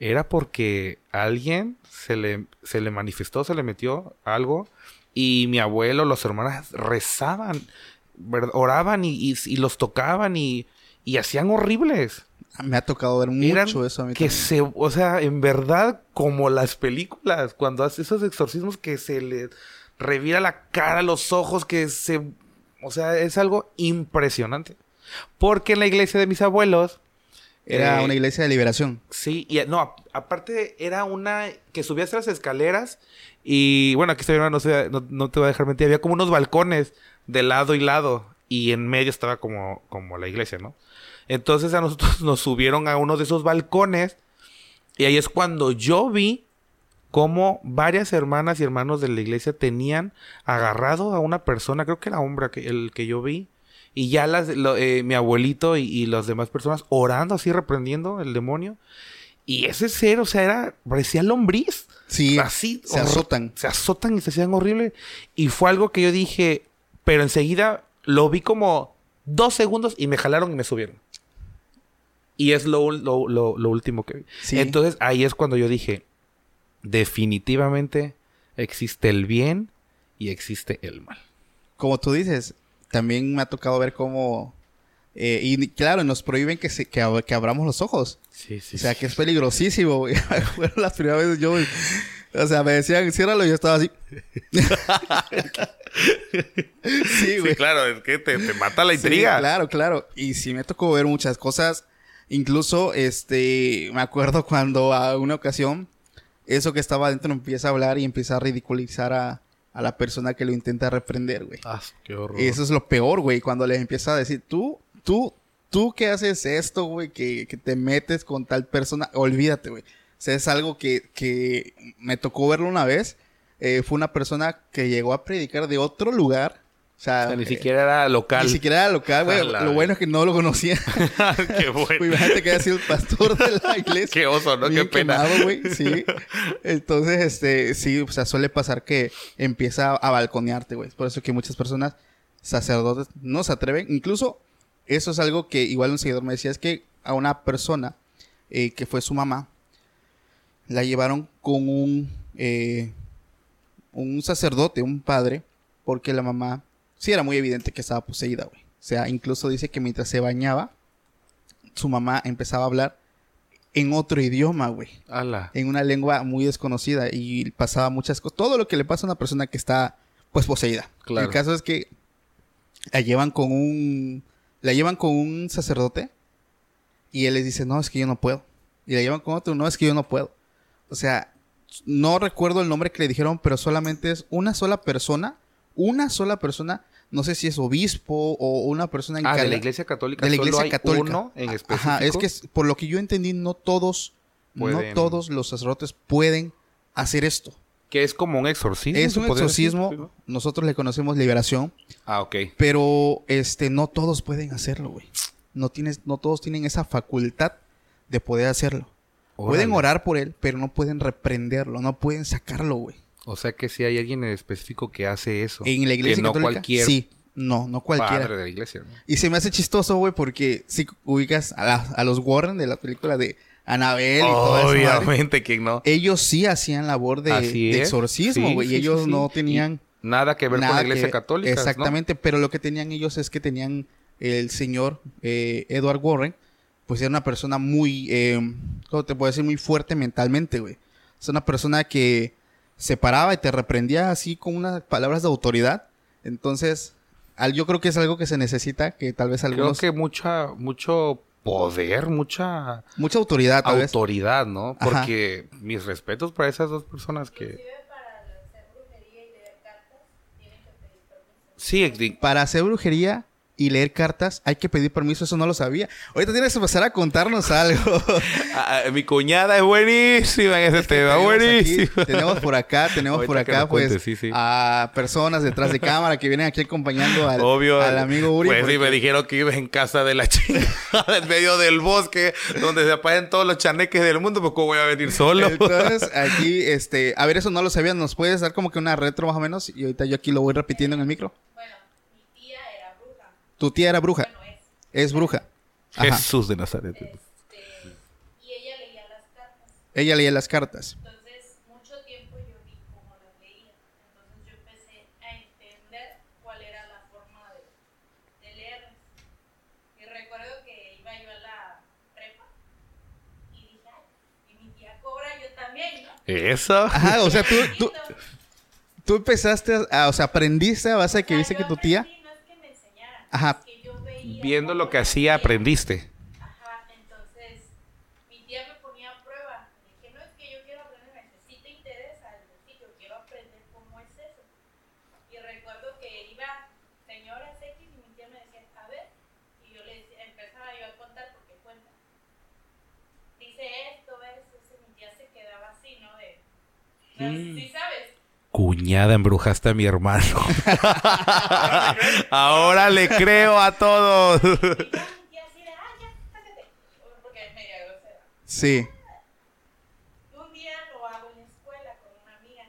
Era porque alguien se le, se le manifestó, se le metió algo y mi abuelo, los hermanos rezaban, oraban y, y- y los tocaban y, y hacían horribles. me ha tocado ver Eran mucho eso a mí que también. se, o sea, en verdad, como las películas, cuando hace esos exorcismos que se le revira la cara, los ojos, que se, o sea, es algo impresionante. Porque en la iglesia de mis abuelos, Era eh, una iglesia de liberación. Sí, y no, aparte era una que subías a las escaleras y bueno, aquí estoy no, no, no te voy a dejar mentir, había como unos balcones de lado y lado y en medio estaba como, como la iglesia, ¿no? Entonces a nosotros nos subieron a uno de esos balcones y ahí es cuando yo vi cómo varias hermanas y hermanos de la iglesia tenían agarrado a una persona, creo que era hombre que- el que yo vi, y ya las, lo- eh, mi abuelito y, y las demás personas orando así, reprendiendo el demonio. Y ese ser, o sea, era, parecía lombriz. Sí, así. se azotan. Se azotan y se hacían horrible. Y fue algo que yo dije, pero enseguida lo vi como dos segundos y me jalaron y me subieron. Y es lo, lo, lo- lo último que vi. Sí. Entonces ahí es cuando yo dije, definitivamente existe el bien y existe el mal. Como tú dices, también me ha tocado ver cómo... eh, y claro, nos prohíben que, se, que, ab- que abramos los ojos. Sí, sí. O sea, que es peligrosísimo, güey. (laughs) Fueron las primeras veces yo... O sea, me decían, ciérralo y yo estaba así. (laughs) sí, güey. claro, es que te, te mata la Sí, intriga. claro, claro. Y sí me tocó ver muchas cosas. Incluso, este, me acuerdo (laughs) cuando a una ocasión, eso que estaba adentro empieza a hablar y empieza a ridiculizar a, a la persona que lo intenta reprender, güey. Ah, qué horror. Y eso es lo peor, güey, cuando les empieza a decir, tú, tú, tú que haces esto, güey, que, que te metes con tal persona, olvídate, güey. O sea, es algo que, que me tocó verlo una vez. Eh, fue una persona que llegó a predicar de otro lugar. O sea, O sea, ni eh, siquiera era local. ni siquiera era local, güey. (laughs) Lo bueno es que no lo conocía. (laughs) qué (laughs) bueno. Imagínate que haya sido el pastor de la iglesia. Qué oso, ¿no? Bien Qué pena. güey. Sí. Entonces, este, sí, o sea, suele pasar que empieza a balconearte, güey. Por eso que muchas personas, sacerdotes, no se atreven. Incluso, eso es algo que igual un seguidor me decía, es que a una persona eh, que fue su mamá, la llevaron con un, eh, un sacerdote, un padre, porque la mamá, sí era muy evidente que estaba poseída, güey. O sea, incluso dice que mientras se bañaba, su mamá empezaba a hablar en otro idioma, güey. Ala. En una lengua muy desconocida y pasaba muchas cosas. Todo lo que le pasa a una persona que está, pues, poseída. Claro. El caso es que la llevan con un... La llevan con un sacerdote y él les dice, no, es que yo no puedo. Y la llevan con otro, no, es que yo no puedo. O sea, no recuerdo el nombre que le dijeron, pero solamente es una sola persona, una sola persona, no sé si es obispo o una persona Ah, encargada. de la iglesia católica. De la solo iglesia hay católica. uno en específico. Ajá, es que por lo que yo entendí, no todos, no todos los sacerdotes pueden hacer esto. Que es como un exorcismo. Es un decir, exorcismo, nosotros le conocemos liberación, Ah, ok. pero este no todos pueden hacerlo, güey. No tienes no todos tienen esa facultad de poder hacerlo. Pueden orar por él, pero no pueden reprenderlo, no pueden sacarlo, güey. O sea que si hay alguien en específico que hace eso. En la iglesia que no católica, cualquier sí. No, no cualquiera. Padre de la iglesia, ¿no? Y se me hace chistoso, güey, porque si ubicas a, la- a los Warren de la película de Anabel y esa madre, Obviamente, ¿quién no? ellos sí hacían labor de, exorcismo, güey. sí, y ellos sí, no Y tenían Nada que ver con la iglesia que- católica. ¿no? Exactamente, pero lo que tenían ellos es que tenían el señor eh, Edward Warren, pues era una persona muy, eh, ¿cómo te puedo decir? Muy fuerte mentalmente, güey. Es una persona que se paraba y te reprendía así con unas palabras de autoridad. Entonces, al- yo creo que es algo que se necesita, que tal vez Creo algunos... que mucha, mucho poder, mucha Mucha autoridad, tal vez. autoridad, ¿no? Ajá. Porque mis respetos para esas dos personas que... Sí, Para hacer brujería y leer cartas hay que pedir permiso, eso no lo sabía. Ahorita tienes que empezar a contarnos algo. (laughs) Ah, ah, mi cuñada es buenísima en ese tema, tenemos aquí- buenísima. tenemos por acá, (laughs) tenemos Ahorita por acá, pues, cuentes, sí, sí. a personas detrás de cámara que vienen aquí acompañando al, Obvio. al amigo Uri. Pues sí, me dijeron que ibas en casa de la chingada, (laughs) en medio del bosque, donde se apagan todos los chaneques del mundo, pues ¿cómo voy a venir solo? Entonces, aquí, este, a ver, eso no lo sabían, ¿nos puedes dar como que una retro más o menos? Y ahorita yo aquí lo voy repitiendo en el micro. Bueno, mi tía era bruja. Tu tía era bruja, Bueno, es. es bruja. Ajá. Jesús de Nazaret. Este, y ella leía las cartas. Ella leía las cartas. Entonces, mucho tiempo yo vi cómo las leía. Entonces, yo empecé a entender cuál era la forma de, de leerlas. Y recuerdo que iba yo a la prepa y dije, y mi tía cobra, yo también, ¿no? Eso. Ajá, o sea, tú, tú, tú empezaste a, o sea, aprendiste a base de que O sea, viste que tu tía... aprendí, No es que me enseñara, Ajá. es que yo veía Viendo lo que hacía, aprendiste. Ajá, entonces mi tía me ponía a prueba. Le dije, no es que yo quiero aprender, si te interesa, sí, yo quiero aprender cómo es eso. Y recuerdo que iba señoras X y mi tía me decía, a ver, y yo le decía, empezaba yo a contar porque cuenta. Dice esto, eso, eso, mi tía se quedaba así, ¿no? De, sí sabes. Cuñada, embrujaste a mi hermano. (laughs) Ahora le creo a todos. Y ya mi tía así de, ah, ya, sácate. Porque es media grosera. Sí. Un día lo hago en la escuela con una amiga.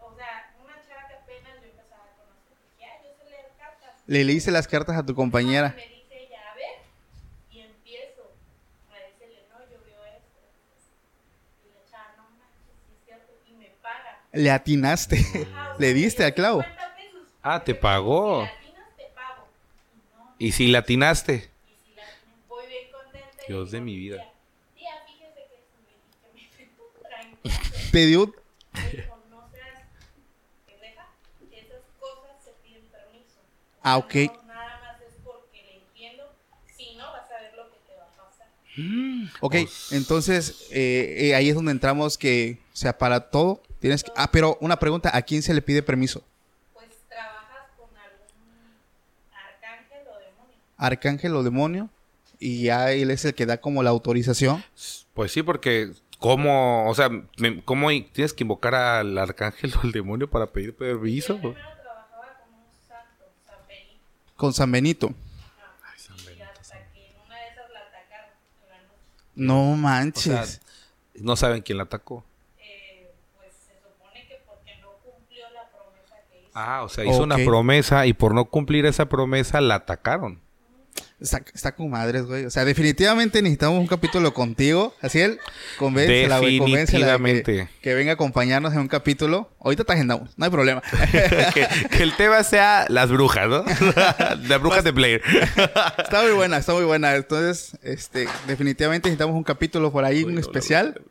O sea, una chava que apenas yo empezaba a conocer. Dije, ah, yo sé leer cartas. Le leíste las cartas a tu compañera. Y me dice ella, a ver. Y empiezo a decirle, no, yo veo esto. Y la chava, no manches, sí es cierto. Y me paga. Le atinaste. Ajá, (laughs) Le diste al clavo. 50 pesos. Ah, te pagó. Y si latinaste. Dios de mi vida. (laughs) Te dio... dijo, no seas pendeja, esas cosas se piden permiso. O Ah, ok. No, nada más es porque le entiendo, si no vas a ver lo que te va a pasar. Ok, entonces eh, eh, ahí es donde entramos que, o sea, para todo tienes que... Ah, pero una pregunta, ¿a quién se le pide permiso? Pues trabajas con algún arcángel o demonio. Arcángel o demonio y ya él es el que da como la autorización. Pues sí, porque ¿cómo? O sea, ¿cómo tienes que invocar al arcángel (laughs) o al demonio para pedir permiso? Yo primero trabajaba con un santo, San Benito, Con San Benito. y hasta que en una de esas la atacaron en la noche. No O manches. sea, no saben quién la atacó. Eh, pues se supone que porque no cumplió la promesa que hizo. Ah, o sea, hizo una promesa y por no cumplir esa promesa la atacaron. Está, está con madres, güey. O sea, definitivamente necesitamos un capítulo contigo. Así él, convéncela, güey. Convéncela de que, venga a acompañarnos en un capítulo. Ahorita te agendamos, no hay problema. (laughs) que, que el tema sea las brujas, ¿no? (laughs) las brujas de Blair. está muy buena, está muy buena. Entonces, este, definitivamente necesitamos un capítulo por ahí, un especial.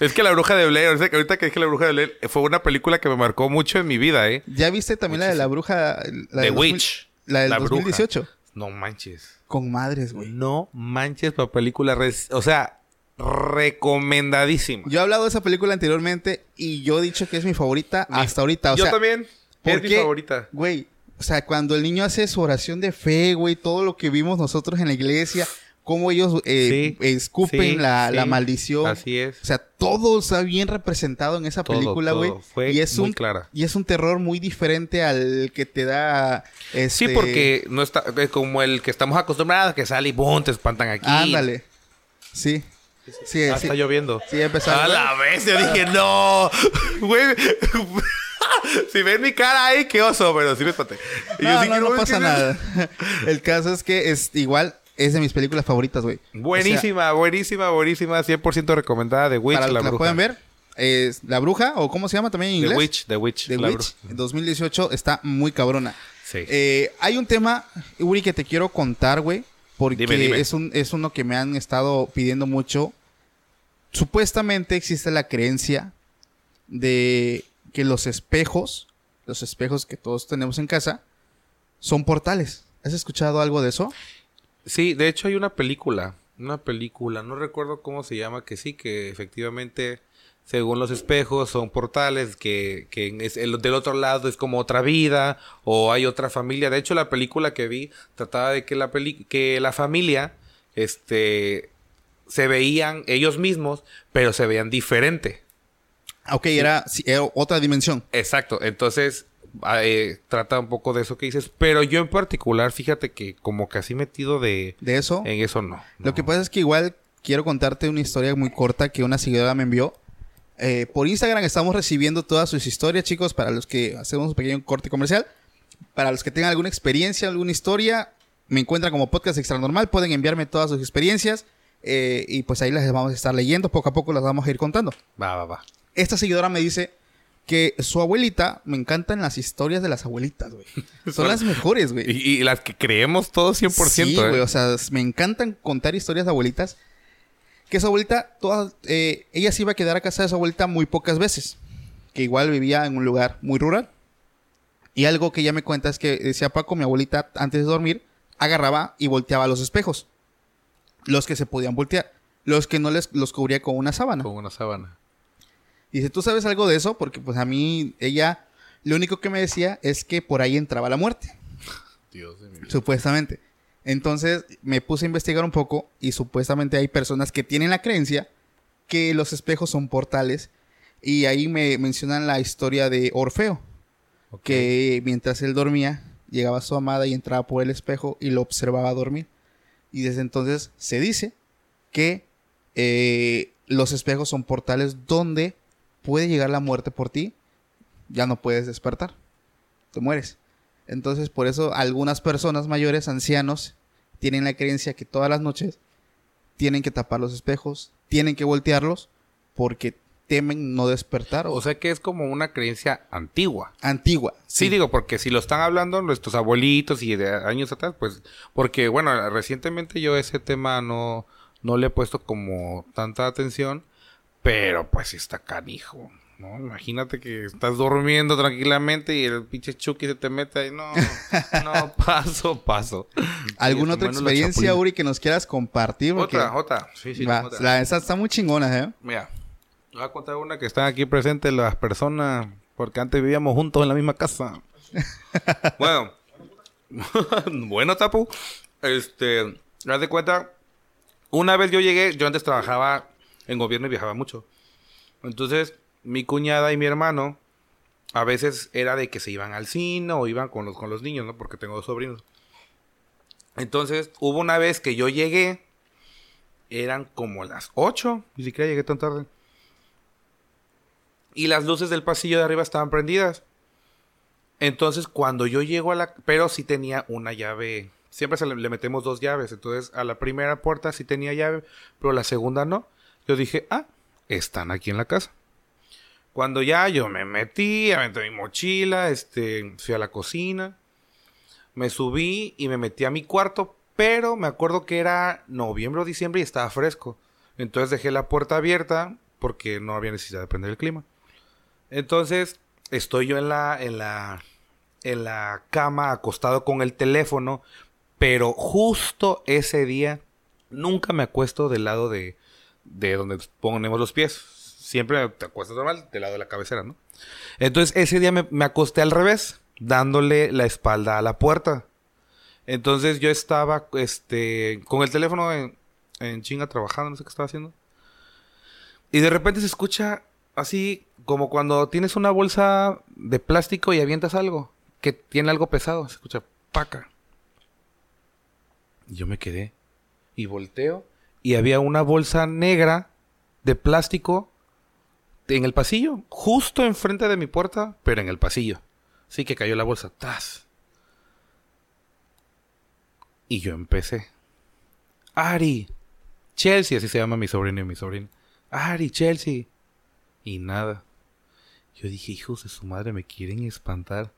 Es que la bruja de Blair, o sea, que ahorita que dije la bruja de Blair, fue una película que me marcó mucho en mi vida, ¿eh? ¿Ya viste también la de la bruja? La The 2000 Witch. La del La bruja. 2018. No manches. Con madres, güey. No manches para película, o sea, recomendadísima. Yo he hablado de esa película anteriormente y yo he dicho que es mi favorita hasta ahorita. O Yo sea, también. ¿por Es mi favorita. Güey, o sea, cuando el niño hace su oración de fe, güey, todo lo que vimos nosotros en la iglesia, cómo ellos eh, Sí, escupen sí, la, sí. la maldición. Así es. O sea, todo está bien representado en esa Todo, película, güey. Y es muy un clara. y es un terror muy diferente al que te da Sí, este porque no está eh, como el que estamos acostumbrados, que sale y boom, te espantan aquí. Ándale. Sí. Sí, Ah, sí. está lloviendo. Sí, empezaron. A la vez, yo dije, no. (laughs) Güey. (laughs) Si ven mi cara ahí, qué oso, pero sí me espanté. Y yo No, sí no, no pasa nada. (laughs) El caso es que es igual, es de mis películas favoritas, güey. Buenísima, buenísima, buenísima. 100% recomendada de O Witch, para la que la bruja. pueden ver, es La Bruja, o ¿cómo se llama también en The inglés? Witch, The Witch. The la Witch, bruja. 2018, está muy cabrona. Sí. Eh, hay un tema, Uri, que te quiero contar, güey. Porque Dime, dime. Es, un, es uno que me han estado pidiendo mucho. Supuestamente existe la creencia de que los espejos, los espejos que todos tenemos en casa, son portales. ¿Has escuchado algo de eso? Sí, de hecho hay una película, una película, no recuerdo cómo se llama, que sí, que efectivamente, según los espejos, son portales, que, que es- el- del otro lado es como otra vida, o hay otra familia. De hecho, la película que vi trataba de que la, peli que la familia, este, se veían ellos mismos, pero se veían diferente. Ah, Ok, era, sí, era otra dimensión. Exacto, entonces eh, trata un poco de eso que dices, pero yo en particular, fíjate que como casi metido de... De eso. En eso no. Lo que pasa es que igual quiero contarte una historia muy corta que una seguidora me envió. Eh, por Instagram estamos recibiendo todas sus historias, chicos, para los que hacemos un pequeño corte comercial. Para los que tengan alguna experiencia, alguna historia, me encuentran como podcast extra normal. Pueden enviarme todas sus experiencias eh, y pues ahí las vamos a estar leyendo. Poco a poco las vamos a ir contando. Va, va, va. Esta seguidora me dice que su abuelita, me encantan las historias de las abuelitas, güey. (laughs) Son las mejores, güey. Y, y las que creemos todos 100%. Sí, ¿eh? güey, o sea, me encantan contar historias de abuelitas. Que su abuelita, todas, eh, ella se iba a quedar a casa de su abuelita muy pocas veces. Que igual vivía en un lugar muy rural. Y algo que ella me cuenta es que decía Paco, mi abuelita, antes de dormir, agarraba y volteaba los espejos. Los que se podían voltear. Los que no les los cubría con una sábana. Con una sábana. Dice, ¿tú sabes algo de eso? Porque pues a mí, ella, lo único que me decía es que por ahí entraba la muerte. (laughs) Dios de mi vida. Supuestamente. Entonces me puse a investigar un poco y supuestamente hay personas que tienen la creencia que los espejos son portales y ahí me mencionan la historia de Orfeo, que mientras él dormía llegaba su amada y entraba por el espejo y lo observaba dormir. Y desde entonces se dice que eh, los espejos son portales donde puede llegar la muerte por ti, ya no puedes despertar, te mueres. Entonces, por eso algunas personas mayores, ancianos, tienen la creencia que todas las noches tienen que tapar los espejos, tienen que voltearlos, porque temen no despertar. O, sea que es como una creencia antigua. antigua. Sí, digo, porque si lo están hablando nuestros abuelitos y de años atrás, pues, porque bueno, recientemente yo ese tema no, no le he puesto como tanta atención, pero pues sí está canijo, ¿no? Imagínate que estás durmiendo tranquilamente y el pinche Chucky se te mete ahí, no, (laughs) no, paso, paso. ¿Alguna otra experiencia. Uri, que nos quieras compartir? Porque- Otra, otra, sí, sí, Va, otra. la- esa está muy chingona, ¿eh? Mira, voy a contar una que están aquí presentes las personas, porque antes vivíamos juntos en la misma casa. (laughs) bueno, (laughs) bueno, Tapu, este, haz de cuenta, una vez yo llegué, yo antes trabajaba en gobierno y viajaba mucho. Entonces, mi cuñada y mi hermano, a veces era de que se iban al cine o iban con los, con los niños, ¿no? Porque tengo dos sobrinos. Entonces, hubo una vez que yo llegué, eran como las 8, ni siquiera llegué tan tarde. Y las luces del pasillo de arriba estaban prendidas. Entonces, cuando yo llego a la... Pero sí tenía una llave. Siempre le, le metemos dos llaves. Entonces, a la primera puerta sí tenía llave, pero la segunda no. Yo dije, ah, están aquí en la casa. Cuando ya yo me metí, aventé mi mochila, este, fui a la cocina, me subí y me metí a mi cuarto, pero me acuerdo que era noviembre o diciembre y estaba fresco. Entonces dejé la puerta abierta porque no había necesidad de prender el clima. Entonces estoy yo en la, en la, en la cama acostado con el teléfono, pero justo ese día nunca me acuesto del lado de, de donde ponemos los pies. Siempre te acuestas normal del lado de la cabecera, ¿no? Entonces ese día me, acosté al revés, dándole la espalda a la puerta. Entonces yo estaba este, con el teléfono en, en chinga trabajando, no sé qué estaba haciendo. Y de repente se escucha así como cuando tienes una bolsa de plástico y avientas algo que tiene algo pesado. Se escucha paca. Y yo me quedé y volteo y había una bolsa negra de plástico en el pasillo, justo enfrente de mi puerta, pero en el pasillo. Sí que cayó la bolsa. ¡Tas! Y yo empecé. Ari, Chelsea, así se llama mi sobrino y mi sobrina. Ari, Chelsea. Y nada. Yo dije, hijos de su madre, me quieren espantar.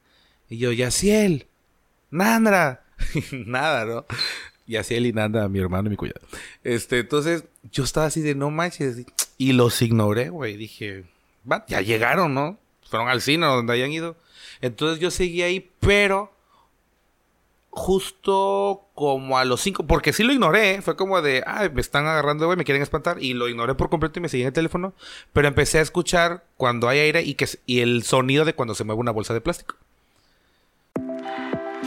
Y yo, Yaciel, Nandra. (laughs) nada, ¿no? Y Nandra, mi hermano y mi cuñado. Este, entonces, yo estaba así de no manches. Y los ignoré, güey. Dije, va, ya llegaron, ¿no? Fueron al cine donde hayan ido. Entonces yo seguí ahí, pero justo como a los cinco, porque sí lo ignoré, ¿eh? fue como de, ay, me están agarrando, güey, me quieren espantar, y lo ignoré por completo y me seguí en el teléfono, pero empecé a escuchar cuando hay aire y, que, y el sonido de cuando se mueve una bolsa de plástico.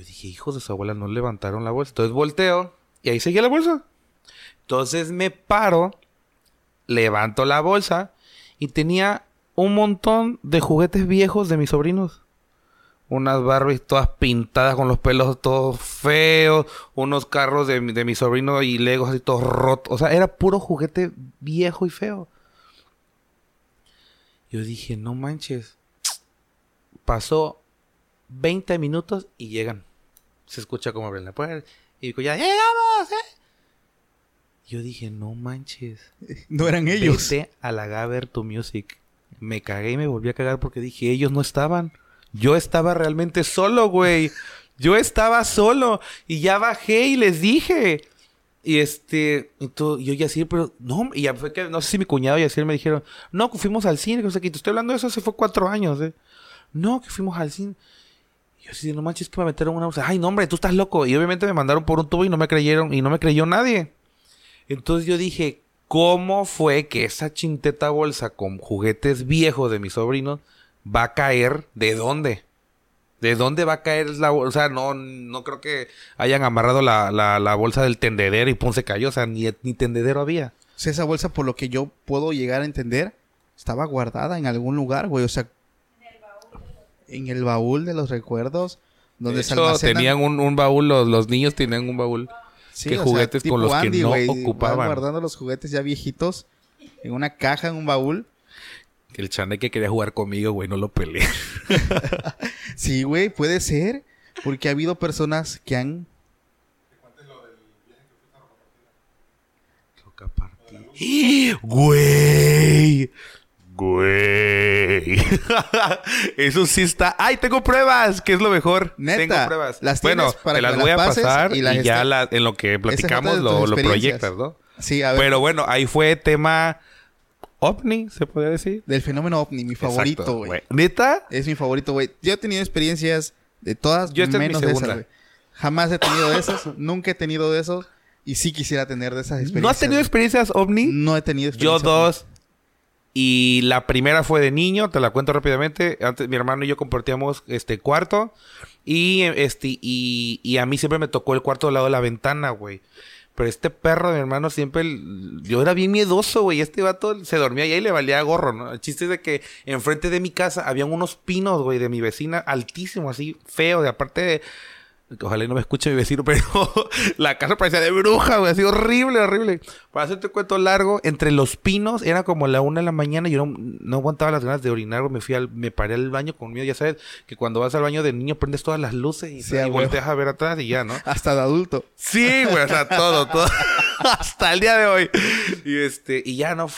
Yo dije, hijos de su abuela, no levantaron la bolsa. Entonces volteo y ahí seguía la bolsa. Entonces me paro, levanto la bolsa y tenía un montón de juguetes viejos de mis sobrinos. Unas Barbies todas pintadas con los pelos todos feos, unos carros de, de mi sobrino y Legos así todos rotos. O sea, era puro juguete viejo y feo. Yo dije, no manches. Pasó 20 minutos y llegan. Se escucha como abren la puerta. Y digo, ya llegamos, ¿eh? Yo dije, no manches. (laughs) No eran ellos. Vete a la Gaber to Music. Me cagué y me volví a cagar porque dije, ellos no estaban. Yo estaba realmente solo, güey. Yo estaba solo. Y ya bajé y les dije. Y este, y todo, y yo ya sí, pero no, y ya fue que, no sé si mi cuñado y así me dijeron, no, que fuimos al cine, que no sé qué, te estoy hablando de eso hace fue cuatro años, eh. No, que fuimos al cine. Yo así, no manches, que me metieron una bolsa. Ay, no, hombre, tú estás loco. Y obviamente me mandaron por un tubo y no me creyeron, y no me creyó nadie. Entonces yo dije, ¿cómo fue que esa chinteta bolsa con juguetes viejos de mis sobrinos va a caer? ¿De dónde? ¿De dónde va a caer la bolsa? O sea, no, no creo que hayan amarrado la, la, la bolsa del tendedero y pum, se cayó. O sea, ni, ni tendedero había. O sea, esa bolsa, por lo que yo puedo llegar a entender, estaba guardada en algún lugar, güey. O sea, en el baúl de los recuerdos, donde De se hecho, almacenan. tenían un, un baúl, los, los niños tenían un baúl. Sí, que sea, juguetes con los Andy, que no ocupaban. guardando los juguetes ya viejitos en una caja, en un baúl. Que el chaneque quería jugar conmigo, güey, no lo peleé. (laughs) Sí, güey, puede ser. Porque ha habido personas que han... Güey. Güey. (laughs) Eso sí está. ¡Ay, tengo pruebas! Que es lo mejor. Neta, Tengo pruebas. las bueno, para te que las me voy a las pases pasar y ya la- en lo que platicamos lo, lo proyectas, ¿no? Sí, a ver, Pero bueno, ahí fue tema ovni, se podría decir. del fenómeno ovni, mi favorito, güey. ¿Neta? Es mi favorito, güey. Yo he tenido experiencias de todas, Yo menos de esas, güey. Jamás he tenido de esas, (laughs) nunca he tenido de esos. Y sí quisiera tener de esas experiencias. ¿No has tenido experiencias ovni? No he tenido Yo experiencias. dos. Y la primera fue de niño, te la cuento rápidamente. Antes mi hermano y yo compartíamos este cuarto. Y este, y, y a mí siempre me tocó el cuarto al lado de la ventana, güey. Pero este perro mi hermano siempre. Yo era bien miedoso, güey. Este vato se dormía y ahí le valía gorro, ¿no? El chiste es de que enfrente de mi casa habían unos pinos, güey, de mi vecina, altísimos, así, feo. De aparte de. Ojalá y no me escuche mi vecino, (laughs) pero la casa parecía de bruja, güey. Así horrible, horrible. Para hacerte un cuento largo, entre los pinos era como la una de la mañana yo no, no aguantaba las ganas de orinar, güey. Me fui al, me paré al baño con miedo. Ya sabes que cuando vas al baño de niño prendes todas las luces y, Sí, y volteas a ver atrás y ya, ¿no? (laughs) Hasta de adulto. Sí, güey, o sea, todo, todo. (laughs) Hasta el día de hoy. Y este, y ya no,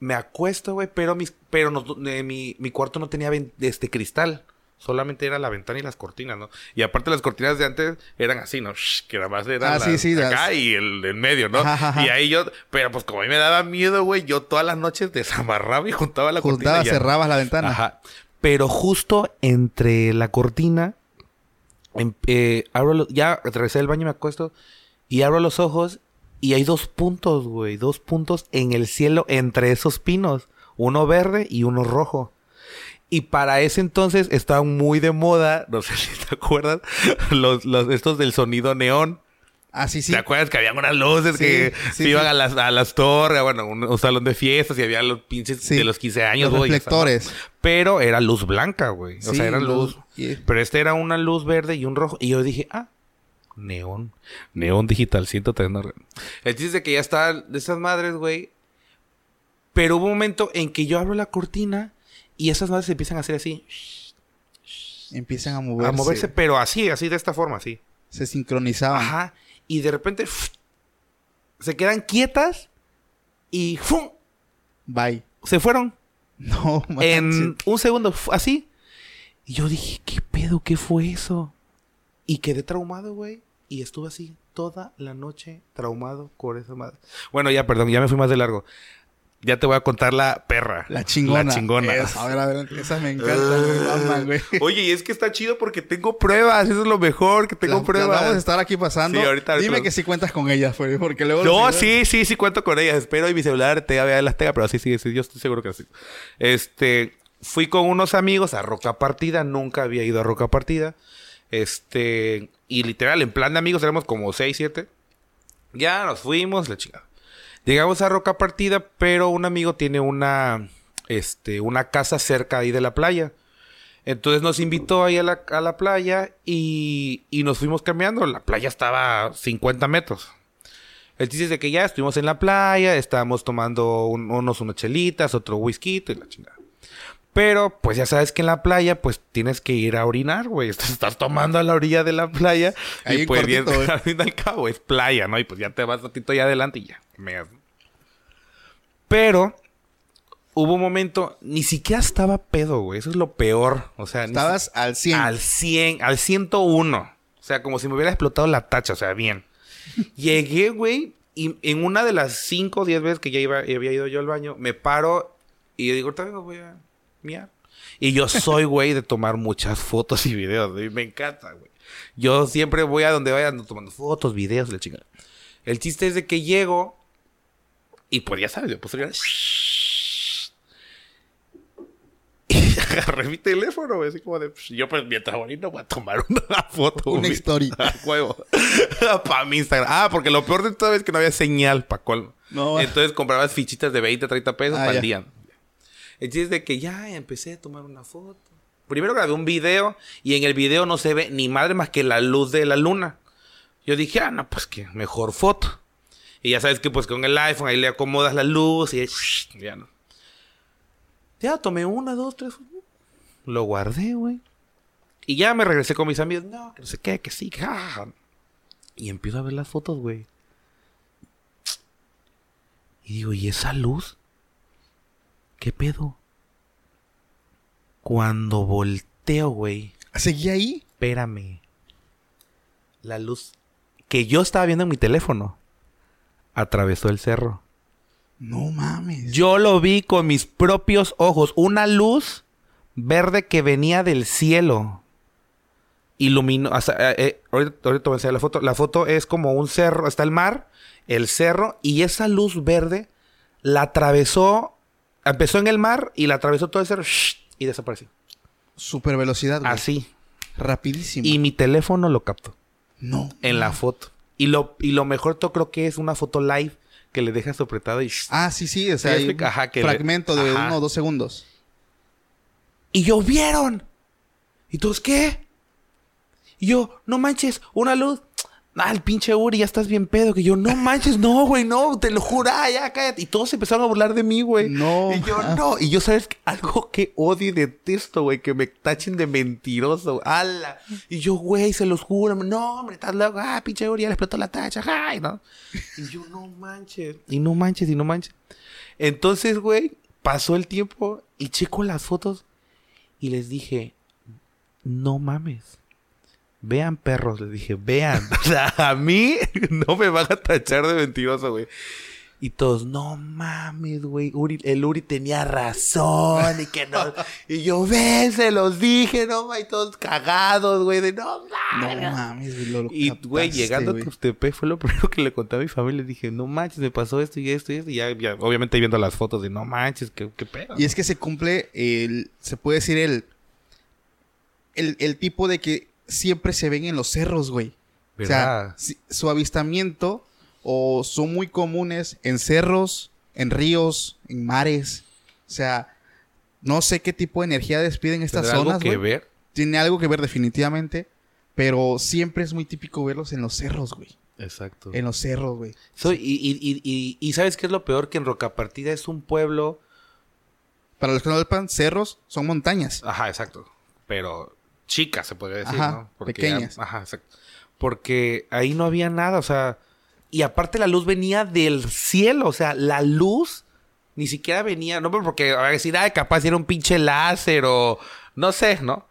me acuesto, güey, pero mis, pero no, eh, mi, mi cuarto no tenía este cristal. Solamente era la ventana y las cortinas, ¿no? Y aparte las cortinas de antes eran así, ¿no? Que nada más eran Ah, las- sí, sí, acá las- y el en medio, ¿no? Ajá, ajá, ajá. Y ahí yo, pero pues como a mí me daba miedo, güey, yo todas las noches desamarraba y juntaba la cortina. Juntaba, y cerrabas la ventana. Ajá. Pero justo entre la cortina, em- eh, abro los- ya regresé del baño, me acuesto y abro los ojos y hay dos puntos, güey, dos puntos en el cielo entre esos pinos. Uno verde y uno rojo. Y para ese entonces estaban muy de moda, (laughs) no sé si te acuerdas, los, los, estos del sonido neón. Ah, sí, sí. ¿Te acuerdas que habían unas luces Sí, que sí, iban sí. a las, a las torres, bueno, un, un salón de fiestas y había los pinches de los 15 años, Los güey, reflectores. Pero era luz blanca, güey. O sea, era luz- Pero este era una luz verde y un rojo. Y yo dije, ah, neón. Neón digital, siento tener. El chiste que ya estaban de esas madres, güey. Pero hubo un momento en que yo abro la cortina y esas madres se empiezan a hacer así. Empiezan a moverse. A moverse, pero así, así, de esta forma, así. Se sincronizaban. Ajá. Y de repente se quedan quietas y ¡fum! Bye. se fueron. No, en manches. un segundo, así. Y yo dije, ¿qué pedo? ¿Qué fue eso? Y quedé traumado, güey. Y estuve así toda la noche traumado con esa madre. Bueno, ya, perdón, ya me fui más de largo. Ya te voy a contar la perra. La chingona. La chingona. Esa, a ver, a ver, esas me maman, güey. Oye, y es que está chido porque tengo pruebas. Eso es lo mejor, que tengo pruebas. vamos a estar aquí pasando. Sí, ahorita- ahorita Dime que sí cuentas con ellas, güey, porque luego... No, sí, sí, sí cuento con ellas. Espero y mi celular te vea las tenga, pero sí, sí, sí, yo estoy seguro que sí. Este, fui con unos amigos a Roca Partida, nunca había ido a Roca Partida. Este, y literal, en plan de amigos éramos como 6, 7. Ya nos fuimos, la chingada. Llegamos a Roca Partida, pero un amigo tiene una, este, una casa cerca ahí de la playa. Entonces nos invitó ahí a la, a la playa y, y nos fuimos cambiando. La playa estaba a 50 metros. El chiste es de que ya estuvimos en la playa, estábamos tomando un- unos unas chelitas, otro whisky y la chingada. Pero, pues ya sabes que en la playa, pues tienes que ir a orinar, güey. (laughs) Estás, tomando a la orilla de la playa. Ahí y pues, cortito, bien, (laughs) güey. al fin y al cabo, es playa, ¿no? Y pues ya te vas ratito allá adelante y ya. meas. Pero, hubo un momento, ni siquiera estaba pedo, güey. Eso es lo peor. O sea, ni Estabas al 100. al 100, al 101. O sea, como si me hubiera explotado la tacha, o sea, bien. (laughs) Llegué, güey, y en una de las 5 o 10 veces que ya iba, había ido yo al baño, me paro y yo digo, ahorita vengo, voy a miar. Y yo soy, güey, de tomar muchas fotos y videos. güey, Me encanta, güey. Yo siempre voy a donde vaya ando tomando fotos, videos, la chingada. El chiste es de que llego y pues ya sabes, yo puse (laughs) y agarré mi teléfono, güey, así como de, yo pues mientras ahorita voy a tomar (laughs) una foto. Una güey. story. (laughs) A huevo. para mi Instagram. Ah, porque lo peor de todo es que no había señal para colmo. No. Entonces comprabas fichitas de 20, 30 pesos Ah, para el día. El es de que ya empecé a tomar una foto. Primero grabé un video y en el video no se ve ni madre más que la luz de la luna. Yo dije, ah, no, pues que mejor foto. Y ya sabes que pues con el iPhone ahí le acomodas la luz y ya no. Ya tomé una, dos, tres. Lo guardé, güey. Y ya me regresé con mis amigos. No, que no sé qué, que sí, ah. Y empiezo a ver las fotos, güey. Y digo, ¿y esa luz? ¿Qué pedo? Cuando volteo, güey. ¿Seguía ahí? Espérame. La luz que yo estaba viendo en mi teléfono atravesó el cerro. No mames. Yo lo vi con mis propios ojos. Una luz verde que venía del cielo. Iluminó. o sea, eh, eh, ahorita, ahorita te voy a enseñar la foto. La foto es como un cerro. Está el mar, el cerro. Y esa luz verde la atravesó. Empezó en el mar y la atravesó todo. ¡shh! y desapareció. Super velocidad, güey. Así. Rapidísimo. Y mi teléfono lo captó. No. En la foto. Y lo, y lo mejor todo creo que es una foto live que le dejas apretado y... Ah, sí, sí. O sea, hay un ajá, que le- fragmento de ajá. uno o dos segundos. Y yo, ¿vieron? ¿Y todos qué? Y yo, no manches, una luz. Ah, el pinche Uri, ya estás bien pedo. Que yo, no manches, no, güey, no, te lo juro, ah, ya, cállate. Y todos empezaron a burlar de mí, güey. No, Y yo, no. Y yo, ¿sabes? qué? Algo que odio y detesto, güey, que me tachen de mentiroso. ¡Hala! Y yo, güey, se los juro. No, hombre, estás loco. Ah, pinche Uri, ya le explotó la tacha. ¡Ay, no! Y yo, no manches. Y no manches, y no manches. Entonces, güey, pasó el tiempo y checo las fotos y les dije, no mames. Vean perros, les dije, vean. (laughs) O sea, a mí (laughs) no me van a tachar de mentiroso, güey. Y todos, no mames, güey. Uri, el Uri tenía razón y que no. (laughs) y yo, ven, se los dije, no, mames. Todos cagados, güey. De no mames. No mames, güey. lo- lo Y, güey, llegando a. Tuxtepec fue lo primero que le conté a mi familia. Dije, no manches, me pasó esto y esto y esto. Y ya, ya, obviamente viendo las fotos de no manches, qué, qué pedo. Y es que se cumple el, se puede decir el, el, el tipo de que siempre se ven en los cerros, güey. O sea, su avistamiento o son muy comunes en cerros, en ríos, en mares. O sea, no sé qué tipo de energía despiden estas ¿Tendrá zonas, algo que ver? Tiene algo que ver definitivamente, pero siempre es muy típico verlos en los cerros, güey. Exacto. En los cerros, güey. Y, y, y, y, y ¿sabes qué es lo peor? Que en Rocapartida es un pueblo... Para los que no lo sepan, cerros son montañas. Ajá, exacto. Pero chicas, se podría decir, Ajá, ¿no? pequeñas. ya- ajá, exacto. Porque ahí no había nada, o sea... Y aparte la luz venía del cielo, o sea, la luz ni siquiera venía... No, porque a decir, ay, capaz era un pinche láser o... No sé, ¿no?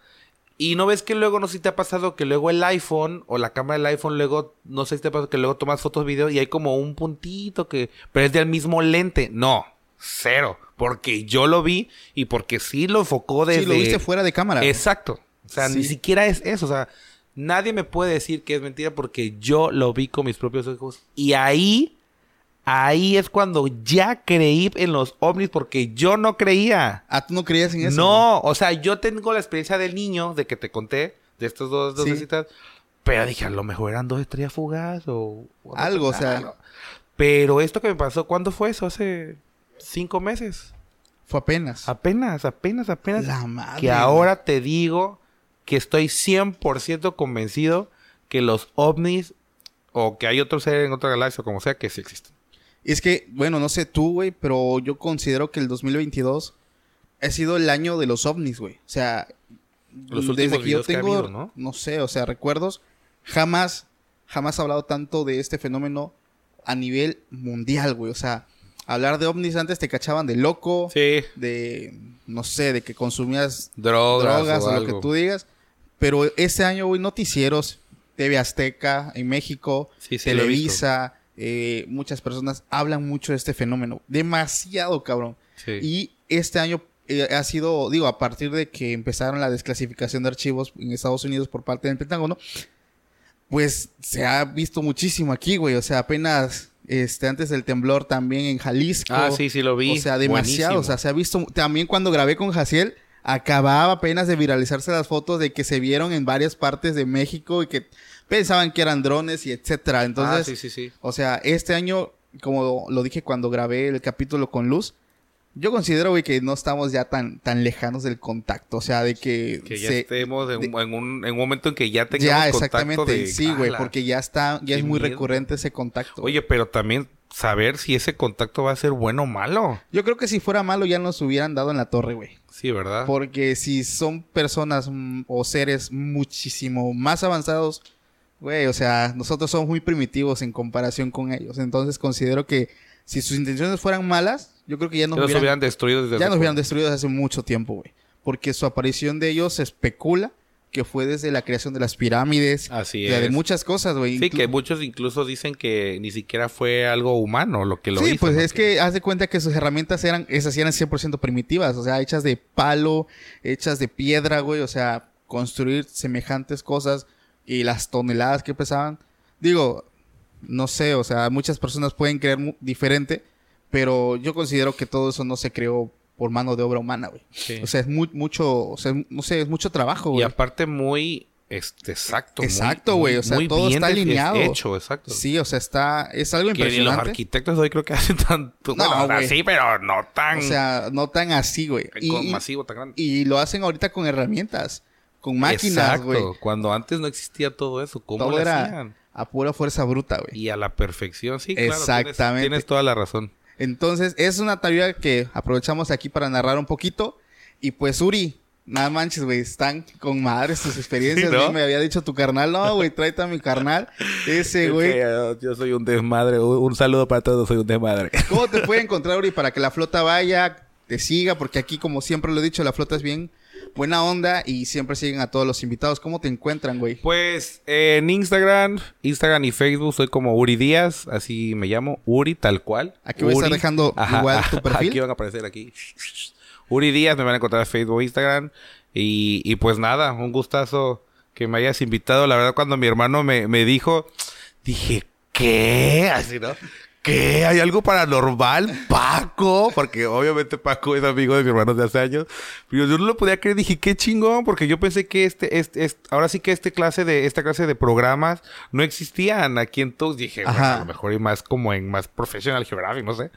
Y no ves que luego, no sé si te ha pasado que luego el iPhone o la cámara del iPhone, luego, no sé si te ha pasado que luego tomas fotos, videos y hay como un puntito que, pero es del mismo lente. No, cero. Porque yo lo vi y porque sí lo enfocó desde. Sí, lo viste fuera de cámara. Exacto. O sea, ni siquiera es eso. O sea, nadie me puede decir que es mentira porque yo lo vi con mis propios ojos. Y ahí, ahí es cuando ya creí en los ovnis porque yo no creía. Ah, tú no creías en eso. No, o sea, yo tengo la experiencia del niño, de que te conté, de estos dos, dos Sí. citas, pero dije, a lo mejor eran dos estrellas fugaz o... o Algo, o sea. Pero esto que me pasó, ¿cuándo fue eso? Hace cinco meses. Fue apenas. Apenas, apenas, apenas. La madre. que ahora te digo que estoy 100% convencido que los ovnis o que hay otro ser en otra galaxia o como sea que sí existen. Es que, bueno, no sé tú, güey, pero yo considero que el 2022 ha sido el año de los ovnis, güey. O sea, Los últimos videos que ha habido, ¿no? sé, o sea, recuerdos, jamás, jamás he hablado tanto de este fenómeno a nivel mundial, güey. O sea, hablar de ovnis antes te cachaban de loco, Sí, de, no sé, de que consumías drogas, drogas o, o, lo que tú digas. Pero este año, güey, noticieros, TV Azteca en México, Sí, sí, Televisa, eh, muchas personas hablan mucho de este fenómeno. Demasiado, cabrón. Sí. Y este año eh, ha sido, digo, a partir de que empezaron la desclasificación de archivos en Estados Unidos por parte del Pentágono, pues se ha visto muchísimo aquí, güey. O sea, apenas este, antes del temblor también en Jalisco. Ah, sí, sí lo vi. O sea, demasiado. Buenísimo. O sea, se ha visto. También cuando grabé con Jaciel, acababa apenas de viralizarse las fotos de que se vieron en varias partes de México y que pensaban que eran drones y etcétera. Entonces, ah, sí, sí, sí. o sea, este año, como lo dije cuando grabé el capítulo con Luz, yo considero, güey, que no estamos ya tan, tan lejanos del contacto. O sea, de que. Que ya se- estemos en, de- un- en un, en un momento en que ya tengamos ya, contacto exactamente. de... sí, güey, porque ya está, ya es muy miedo. recurrente ese contacto. Oye, pero también saber si ese contacto va a ser bueno o malo. Yo creo que si fuera malo ya nos hubieran dado en la torre, güey. Sí, ¿verdad? Porque si son personas mm, o seres muchísimo más avanzados, güey, o sea, nosotros somos muy primitivos en comparación con ellos. Entonces considero que si sus intenciones fueran malas, yo creo que ya nos hubieran, hubieran destruido desde ya nos hubieran destruido desde hace mucho tiempo, güey. Porque su aparición de ellos se especula que fue desde la creación de las pirámides, Así o sea, de es. muchas cosas, güey. Sí, Inclu- que muchos incluso dicen que ni siquiera fue algo humano lo que lo sí, hizo. pues ¿no? es que haz de cuenta que sus herramientas eran, esas sí eran 100% primitivas, o sea, hechas de palo, hechas de piedra, güey, o sea, construir semejantes cosas y las toneladas que pesaban. Digo, no sé, o sea, muchas personas pueden creer diferente, pero yo considero que todo eso no se creó por mano de obra humana, güey. Sí. O sea, es mu- mucho, o sea, no sé, es mucho trabajo, Y güey. aparte muy este, exacto. Exacto, güey, o sea, muy todo bien está alineado. Hecho, exacto. Sí, o sea, está, es algo que ni los impresionante. arquitectos hoy creo que (laughs) hacen tanto. No, bueno, o sea, güey. sí, pero no tan O sea, no tan así, güey. Y- con- y- masivo, tan grande. Y lo hacen ahorita con herramientas, con máquinas, Exacto, güey. Cuando antes no existía todo eso, ¿cómo Todo lo era hacían? a pura fuerza bruta, güey. Y a la perfección, sí, claro. tienes- Exactamente. Tienes, toda la razón. Entonces, es una teoría que aprovechamos aquí para narrar un poquito. Y pues, Uri, nada manches, güey, están con madres tus experiencias. (laughs) Sí, ¿no? Me había dicho tu carnal, no, güey, tráete a mi carnal. Ese, güey. Yo- yo soy un desmadre. Un, un saludo para todos, soy un desmadre. (laughs) ¿Cómo te puede (laughs) encontrar, Uri, para que la flota vaya, te siga? Porque aquí, como siempre lo he dicho, la flota es bien buena onda y siempre siguen a todos los invitados. ¿Cómo te encuentran, güey? Pues eh, en Instagram, Instagram y Facebook soy como Uri Díaz, así me llamo, Uri tal cual. Aquí voy a estar dejando (laughs) igual tu (laughs) perfil. Aquí van a aparecer aquí. Uri Díaz, me van a encontrar en Facebook, Instagram. Y, y pues nada, un gustazo que me hayas invitado. La verdad, cuando mi hermano me, me dijo, dije, ¿qué? Así, ¿no? ¿Qué? ¿Hay algo paranormal? Paco, porque obviamente Paco es amigo de mi hermano de hace años. Pero yo no lo podía creer, dije, qué chingón, porque yo pensé que este, este, este- ahora sí que este clase de, esta clase de programas no existían aquí en todos. Dije, bueno, Ajá. a lo mejor y más como en más profesional geográfico, no sé.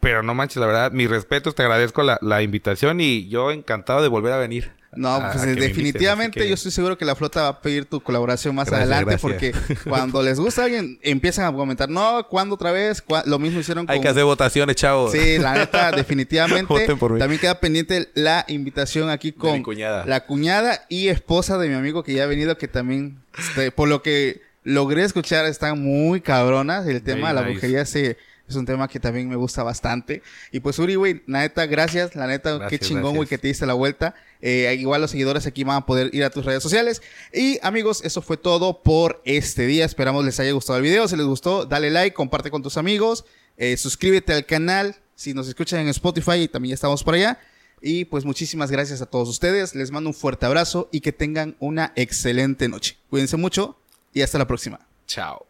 Pero no manches, la verdad, mis respetos, te agradezco la, la invitación y yo encantado de volver a venir. No, a- pues a definitivamente yo estoy seguro que la flota va a pedir tu colaboración más Gracias, adelante gracias. porque cuando les gusta a alguien empiezan a comentar, no, ¿cuándo otra vez? ¿Cuá-?" Lo mismo hicieron con... Hay que hacer votaciones, chavos. Sí, la neta, (laughs) definitivamente. Voten por mí. También queda pendiente la invitación aquí con mi cuñada. la cuñada y esposa de mi amigo que ya ha venido, que también, este, por lo que logré escuchar, están muy cabronas. El tema de la nice. brujería se, es un tema que también me gusta bastante. Y pues, Uri, güey, la neta, gracias. La neta, qué chingón, güey, que te diste la vuelta. Eh, igual los seguidores aquí van a poder ir a tus redes sociales. Y amigos, eso fue todo por este día. Esperamos les haya gustado el video. Si les gustó, dale like, comparte con tus amigos. Eh, suscríbete al canal. Si nos escuchan en Spotify, también ya estamos por allá. Y pues muchísimas gracias a todos ustedes. Les mando un fuerte abrazo y que tengan una excelente noche. Cuídense mucho y hasta la próxima. Chao.